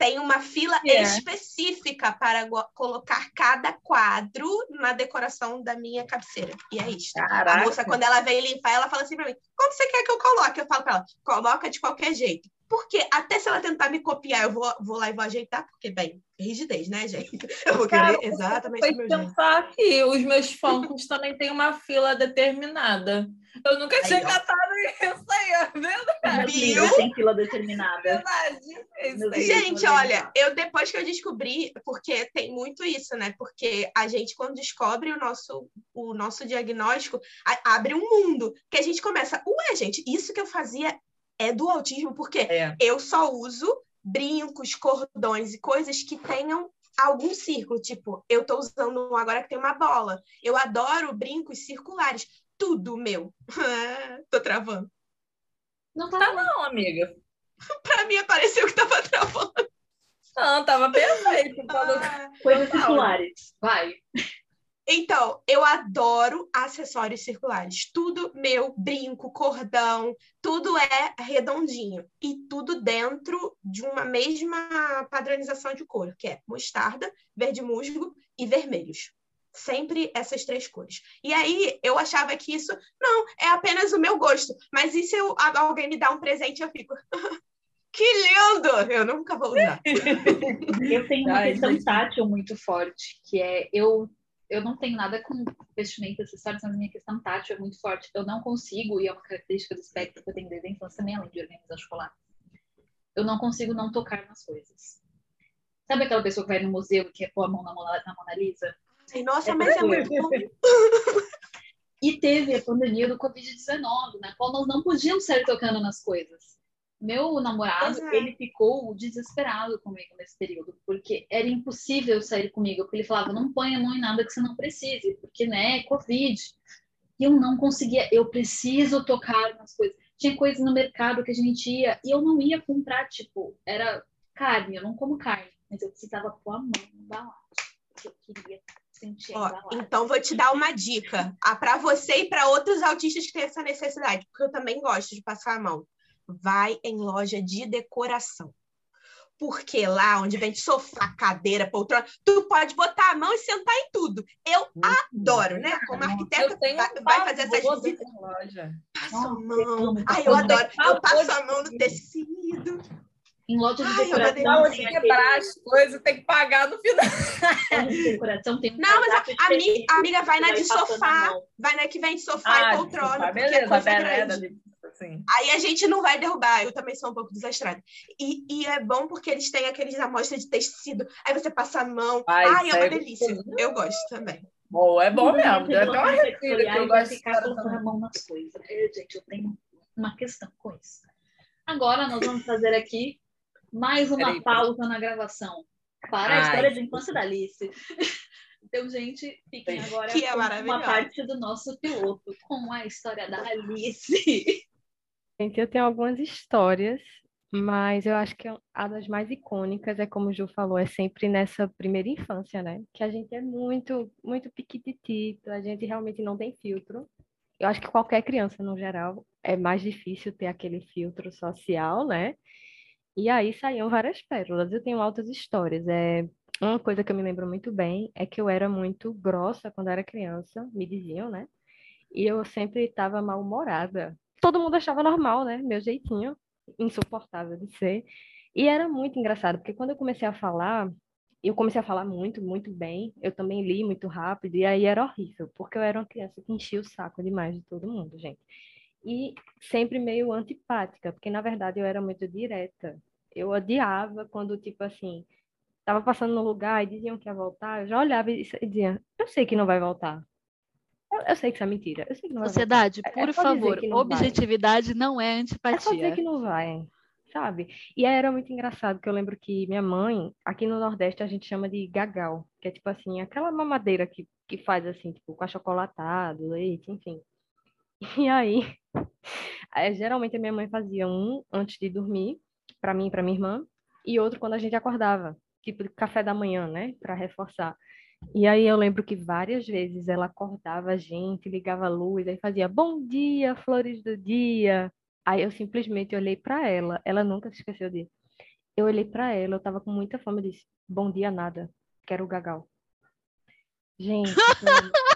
Tem uma fila é. específica para colocar cada quadro na decoração da minha cabeceira. E é isso. Caraca. A moça, quando ela vem limpar, ela fala assim para mim: como você quer que eu coloque? Eu falo para ela: coloca de qualquer jeito. Porque até se ela tentar me copiar, eu vou, vou lá e vou ajeitar, porque, bem, rigidez, né, gente? Eu vou querer Cara, exatamente o meu pensar jeito. que os meus funkos também têm uma fila determinada. Eu nunca tinha catado isso aí, é verdade. Viu? Sem fila determinada. Verdade. É isso aí. Gente, olha, eu depois que eu descobri, porque tem muito isso, né? Porque a gente, quando descobre o nosso, o nosso diagnóstico, a- abre um mundo que a gente começa, ué, gente, isso que eu fazia é do autismo, porque É. eu só uso brincos, cordões e coisas que tenham algum círculo. Tipo, eu tô usando um agora que tem uma bola. Eu adoro brincos circulares. Tudo meu. tô travando. Não tá, Tá não, amiga. Pra mim, pareceu que tava travando. Não, tava perfeito. Ah. coisas circulares. Vai. Então, eu adoro acessórios circulares. Tudo meu, brinco, cordão, tudo é redondinho. E tudo dentro de uma mesma padronização de cor, que é mostarda, verde musgo e vermelhos. Sempre essas três cores. E aí eu achava que isso, não, é apenas o meu gosto. Mas e se eu- alguém me dá um presente, eu fico. que lindo! Eu nunca vou usar. Eu tenho uma Ai, questão gente. tátil muito forte, que é eu eu não tenho nada com vestimenta, acessórios, mas minha questão tátil é muito forte. Eu não consigo, e é uma característica do espectro que eu tenho desde a infância também, além de organizar chocolate. Eu não consigo não tocar nas coisas. Sabe aquela pessoa que vai no museu e quer pôr a mão na Mona, na Mona Lisa? Ai, Nossa, É mas é muito bom. E teve a pandemia do Covid-19, na qual nós não podíamos sair tocando nas coisas. Meu namorado, é. ele ficou desesperado comigo nesse período, porque era impossível sair comigo, porque ele falava, não põe a mão em nada que você não precise, porque, né, é Covid. E eu não conseguia, eu preciso tocar nas coisas. Tinha coisas no mercado que a gente ia, e eu não ia comprar, tipo, era carne, eu não como carne, mas eu precisava pôr a mão embalagem, porque eu queria Ó, então vou te dar uma dica. Ah, para você e para outros autistas que têm essa necessidade, porque eu também gosto de passar a mão. Vai em loja de decoração. Porque lá onde vende sofá, cadeira, poltrona, tu pode botar a mão e sentar em tudo. Eu adoro, né? Como arquiteta, vai, vai fazer essas visitas, passa a mão. Ai, eu adoro. Eu passo a mão no tecido. Em loja de Ai, decoração, se tem quebrar aquele- as coisas, tem que pagar no final. de decoração tem um Não, mas a, ami- específico a amiga vai que na de passando sofá, vai na que vende sofá Ah, e poltrona, desculpa, porque é beleza, coisa beleza. grande. Assim. Aí a gente não vai derrubar, eu também sou um pouco desastrada. E, e é bom porque eles têm aqueles amostras de tecido, aí você passa a mão. Ai, Ai, é uma é delícia. Eu gosto também. Bom, é bom mesmo. Deu até uma relações arrepio que eu gosto de ficar colocando a mão nas coisas. É, gente, eu tenho uma questão com isso. Agora nós vamos fazer aqui mais uma Peraí, pausa na gravação para a Ai, história de infância da Alice. Então, gente, fiquem agora Que é com uma parte do nosso piloto com a história da Alice. Gente, eu tenho algumas histórias, mas eu acho que a das mais icônicas é como o Ju falou, é sempre nessa primeira infância, né? Que a gente é muito, muito piquititito, a gente realmente não tem filtro. Eu acho que qualquer criança, no geral, é mais difícil ter aquele filtro social, né? E aí saíam várias pérolas. Eu tenho altas histórias. É, uma coisa que eu me lembro muito bem é que eu era muito grossa quando era criança, me diziam, né? E eu sempre estava mal-humorada. Todo mundo achava normal, né? Meu jeitinho, insuportável de ser. E era muito engraçado, porque quando eu comecei a falar, eu comecei a falar muito, muito bem. Eu também li muito rápido, e aí era horrível, porque eu era uma criança que enchia o saco demais de todo mundo, gente. E sempre meio antipática, porque na verdade eu era muito direta. Eu odiava quando, tipo assim, tava passando no lugar e diziam que ia voltar, eu já olhava e dizia, eu sei que não vai voltar. Eu, eu sei que isso é mentira. Eu sei que não vai voltar. Sociedade, É- é por dizer favor, não vai. objetividade não é É só dizer antipatia. que não vai, sabe? E aí era muito engraçado, que eu lembro que minha mãe, aqui no Nordeste, a gente chama de gagal, que é tipo assim, aquela mamadeira que, que faz assim, tipo, com achocolatado, leite, enfim. E aí, eh, geralmente a minha mãe fazia um antes de dormir, para mim e para minha irmã, e outro quando a gente acordava, tipo de café da manhã, né, para reforçar. E aí eu lembro que várias vezes ela acordava a gente, ligava a luz, aí fazia bom dia, flores do dia. Aí eu simplesmente olhei para ela, ela nunca se esqueceu disso. Eu olhei para ela, eu tava com muita fome, eu disse: "Bom dia nada, quero o gagal". Gente,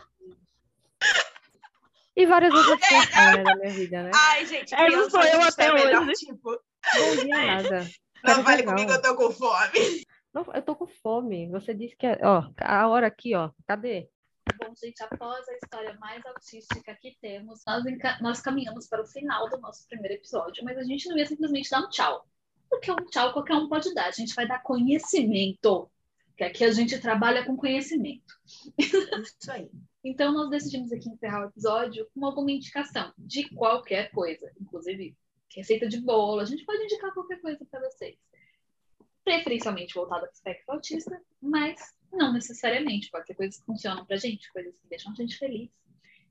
e várias outras coisas né, da minha vida, né? Ai, gente, Essa criança sou eu é até o melhor hoje. tipo. Bom dia nada. Não Quero vale gagal. comigo, eu tô com fome. Não, eu tô com fome. Você disse que é, ó, a hora aqui, ó. Cadê? Bom gente, após a história mais autística que temos, nós, nós caminhamos para o final do nosso primeiro episódio, mas a gente não ia simplesmente dar um tchau. Porque um tchau qualquer um pode dar. A gente vai dar conhecimento. Que aqui a gente trabalha com conhecimento. Isso aí. então, nós decidimos aqui encerrar o episódio com alguma indicação de qualquer coisa, inclusive receita de bolo. A gente pode indicar qualquer coisa para vocês. Preferencialmente voltada para o espectro autista, mas não necessariamente. Pode ser coisas que funcionam para a gente, coisas que deixam a gente feliz.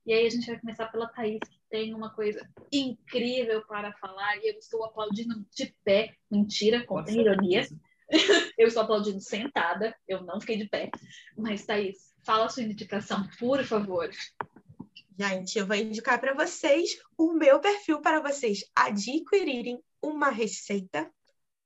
E aí a gente vai começar pela Thaís, que tem uma coisa incrível para falar, e eu estou aplaudindo de pé. Mentira, contém ironia. eu estou aplaudindo sentada, eu não fiquei de pé. Mas, Thaís, fala a sua indicação, por favor. Gente, eu vou indicar para vocês o meu perfil para vocês adquirirem uma receita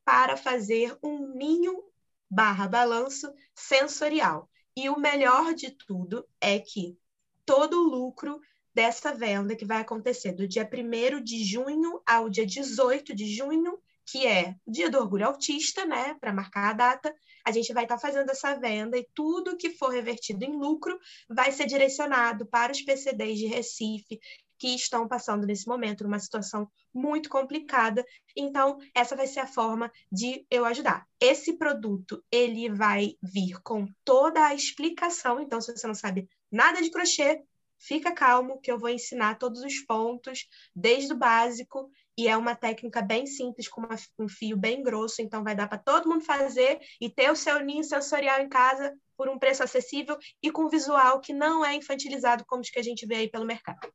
para fazer um ninho barra balanço sensorial. E o melhor de tudo é que todo o lucro dessa venda que vai acontecer do dia 1 de junho ao dia 18 de junho, que é o dia do orgulho autista, né, para marcar a data, a gente vai estar tá fazendo essa venda e tudo que for revertido em lucro vai ser direcionado para os PCDs de Recife que estão passando nesse momento numa situação muito complicada. Então, essa vai ser a forma de eu ajudar. Esse produto, ele vai vir com toda a explicação. Então, se você não sabe nada de crochê, fica calmo que eu vou ensinar todos os pontos, desde o básico e é uma técnica bem simples, com uma, um fio bem grosso, então vai dar para todo mundo fazer e ter o seu ninho sensorial em casa por um preço acessível e com visual que não é infantilizado como os que a gente vê aí pelo mercado.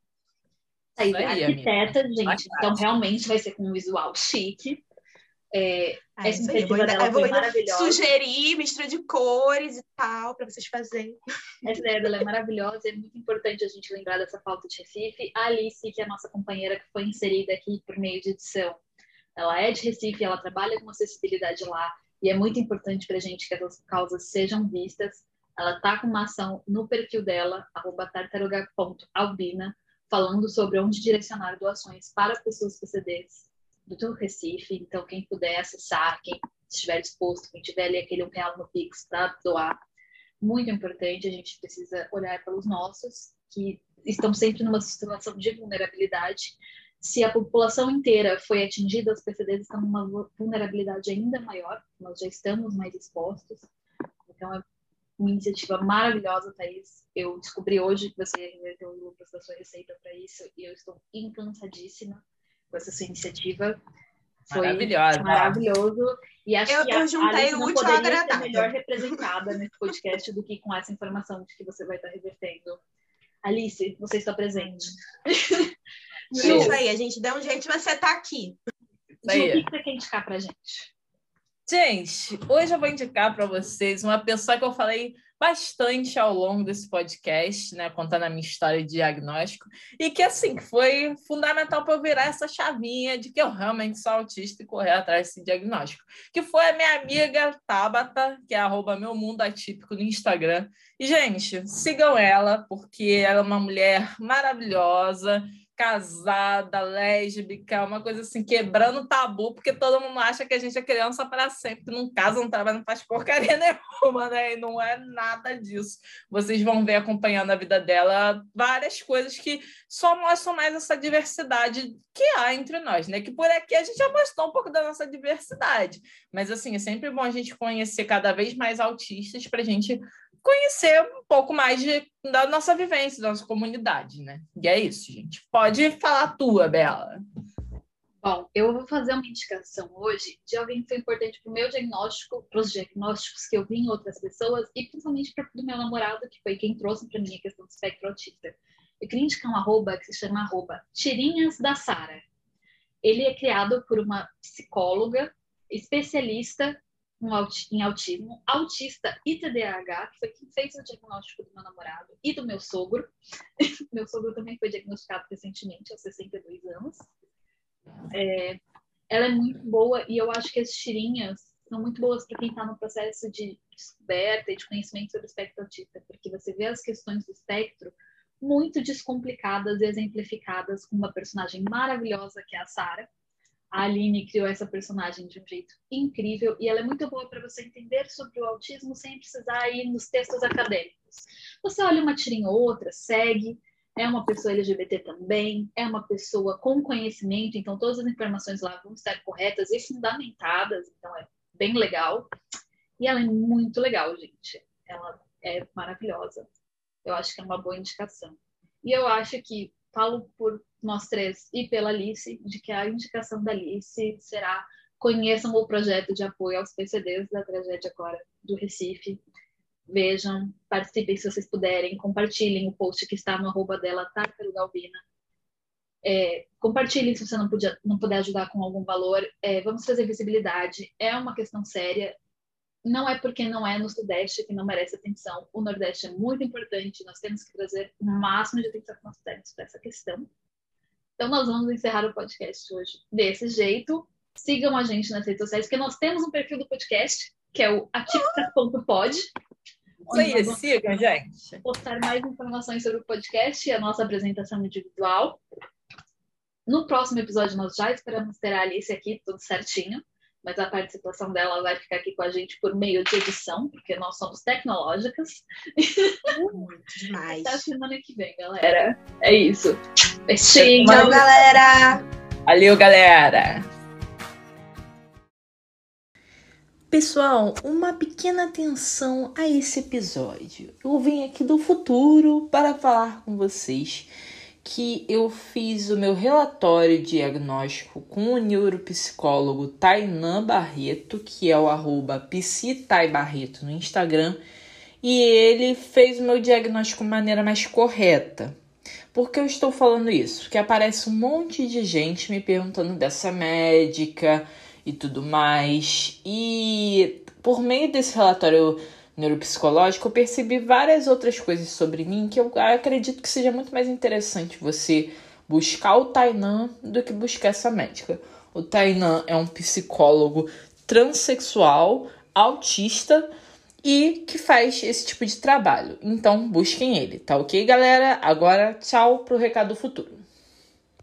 Aí, arquiteta, amiga. gente, então realmente vai ser com um visual chique, é, ah, essa iniciativa dela eu vou maravilhosa. Sugerir mistura de cores e tal, para vocês fazerem. Essa ideia dela é maravilhosa, é muito importante a gente lembrar dessa pauta de Recife. A Alice, que é a nossa companheira que foi inserida aqui por meio de edição, ela é de Recife, ela trabalha com acessibilidade lá, e é muito importante para a gente que essas causas sejam vistas. Ela está com uma ação no perfil dela, tartaruga.albina, falando sobre onde direcionar doações para pessoas PCDs do Recife, então quem puder acessar, quem estiver disposto, quem tiver ali aquele um real no Pix para doar, muito importante, a gente precisa olhar pelos nossos, que estão sempre numa situação de vulnerabilidade. Se a população inteira foi atingida, os PCDs estão numa vulnerabilidade ainda maior, nós já estamos mais expostos. Então, é uma iniciativa maravilhosa, Thaís. Eu descobri hoje que você reverteu o lucro da sua receita para isso e eu estou encantadíssima com essa sua iniciativa. Foi Maravilhosa. maravilhoso. E acho eu, que eu juntei a não poderia ser melhor representada nesse podcast do que com essa informação de que você vai estar revertendo. Alice, você está presente. Isso aí, a gente deu um jeito de você estar tá aqui. Ju, o que você quer indicar pra gente? Gente, hoje eu vou indicar para vocês uma pessoa que eu falei bastante ao longo desse podcast, né, contando a minha história de diagnóstico, e que, assim, foi fundamental para eu virar essa chavinha de que eu realmente sou autista e correr atrás desse diagnóstico, que foi a minha amiga Tabata, que é arroba meu mundo atípico no Instagram. E, gente, sigam ela, porque ela é uma mulher maravilhosa, casada, lésbica, uma coisa assim, quebrando tabu, porque todo mundo acha que a gente é criança para sempre, não casa, não trabalha, não faz porcaria nenhuma, né? E não é nada disso. Vocês vão ver acompanhando a vida dela várias coisas que só mostram mais essa diversidade que há entre nós, né? Que por aqui a gente já mostrou um pouco da nossa diversidade. Mas, assim, é sempre bom a gente conhecer cada vez mais autistas para a gente conhecer um pouco mais de, da nossa vivência, da nossa comunidade, né? E é isso, gente. Pode falar a tua, Bela. Bom, eu vou fazer uma indicação hoje de alguém que foi importante para o meu diagnóstico, para os diagnósticos que eu vi em outras pessoas e principalmente para o meu namorado, que foi quem trouxe para mim a questão do espectro autista. Eu queria indicar um arroba que se chama arroba Tirinhas da Sara. Ele é criado por uma psicóloga especialista em autismo, autista e TDAH, que foi quem fez o diagnóstico do meu namorado e do meu sogro. meu sogro também foi diagnosticado recentemente, aos 62 anos. É, ela é muito boa e eu acho que as tirinhas são muito boas para quem está no processo de descoberta e de conhecimento sobre o espectro autista, porque você vê as questões do espectro muito descomplicadas e exemplificadas com uma personagem maravilhosa que é a Sara. A Aline criou essa personagem de um jeito incrível e ela é muito boa para você entender sobre o autismo sem precisar ir nos textos acadêmicos. Você olha uma tirinha ou outra, segue, é uma pessoa LGBT também, é uma pessoa com conhecimento, então todas as informações lá vão estar corretas e fundamentadas, então é bem legal. E ela é muito legal, gente. Ela é maravilhosa. Eu acho que é uma boa indicação. E eu acho que falo por nós três e pela Alice, de que a indicação da Alice será conheçam o projeto de apoio aos PCDs da tragédia agora do Recife. Vejam, participem se vocês puderem, compartilhem o post que está no arroba dela, Tártaro Galvina. É, compartilhem se você não, podia, não puder ajudar com algum valor. É, vamos fazer visibilidade. É uma questão séria não é porque não é no Sudeste que não merece atenção. O Nordeste é muito importante, nós temos que trazer o máximo de atenção que nós temos para essa questão. Então, nós vamos encerrar o podcast hoje desse jeito. Sigam a gente nas redes sociais, porque nós temos um perfil do podcast, que é o atípica.pod. Aí, sigam, gente. Postar mais informações sobre o podcast e a nossa apresentação individual. No próximo episódio, nós já esperamos ter a Alice aqui, tudo certinho mas a participação dela vai ficar aqui com a gente por meio de edição, porque nós somos tecnológicas. Muito demais. Até a semana que vem, galera. É isso. Beijinho. Tchau, galera. Valeu, galera. Pessoal, uma pequena atenção a esse episódio. Eu vim aqui do futuro para falar com vocês que eu fiz o meu relatório diagnóstico com o neuropsicólogo Tainan Barreto, que é o arroba no Instagram, e ele fez o meu diagnóstico de maneira mais correta. Por que eu estou falando isso? Porque aparece um monte de gente me perguntando dessa médica e tudo mais. E por meio desse relatório neuropsicológico, eu percebi várias outras coisas sobre mim que eu acredito que seja muito mais interessante você buscar o Tainan do que buscar essa médica. O Tainan é um psicólogo transexual, autista e que faz esse tipo de trabalho. Então, busquem ele, tá ok, galera? Agora, tchau pro recado futuro.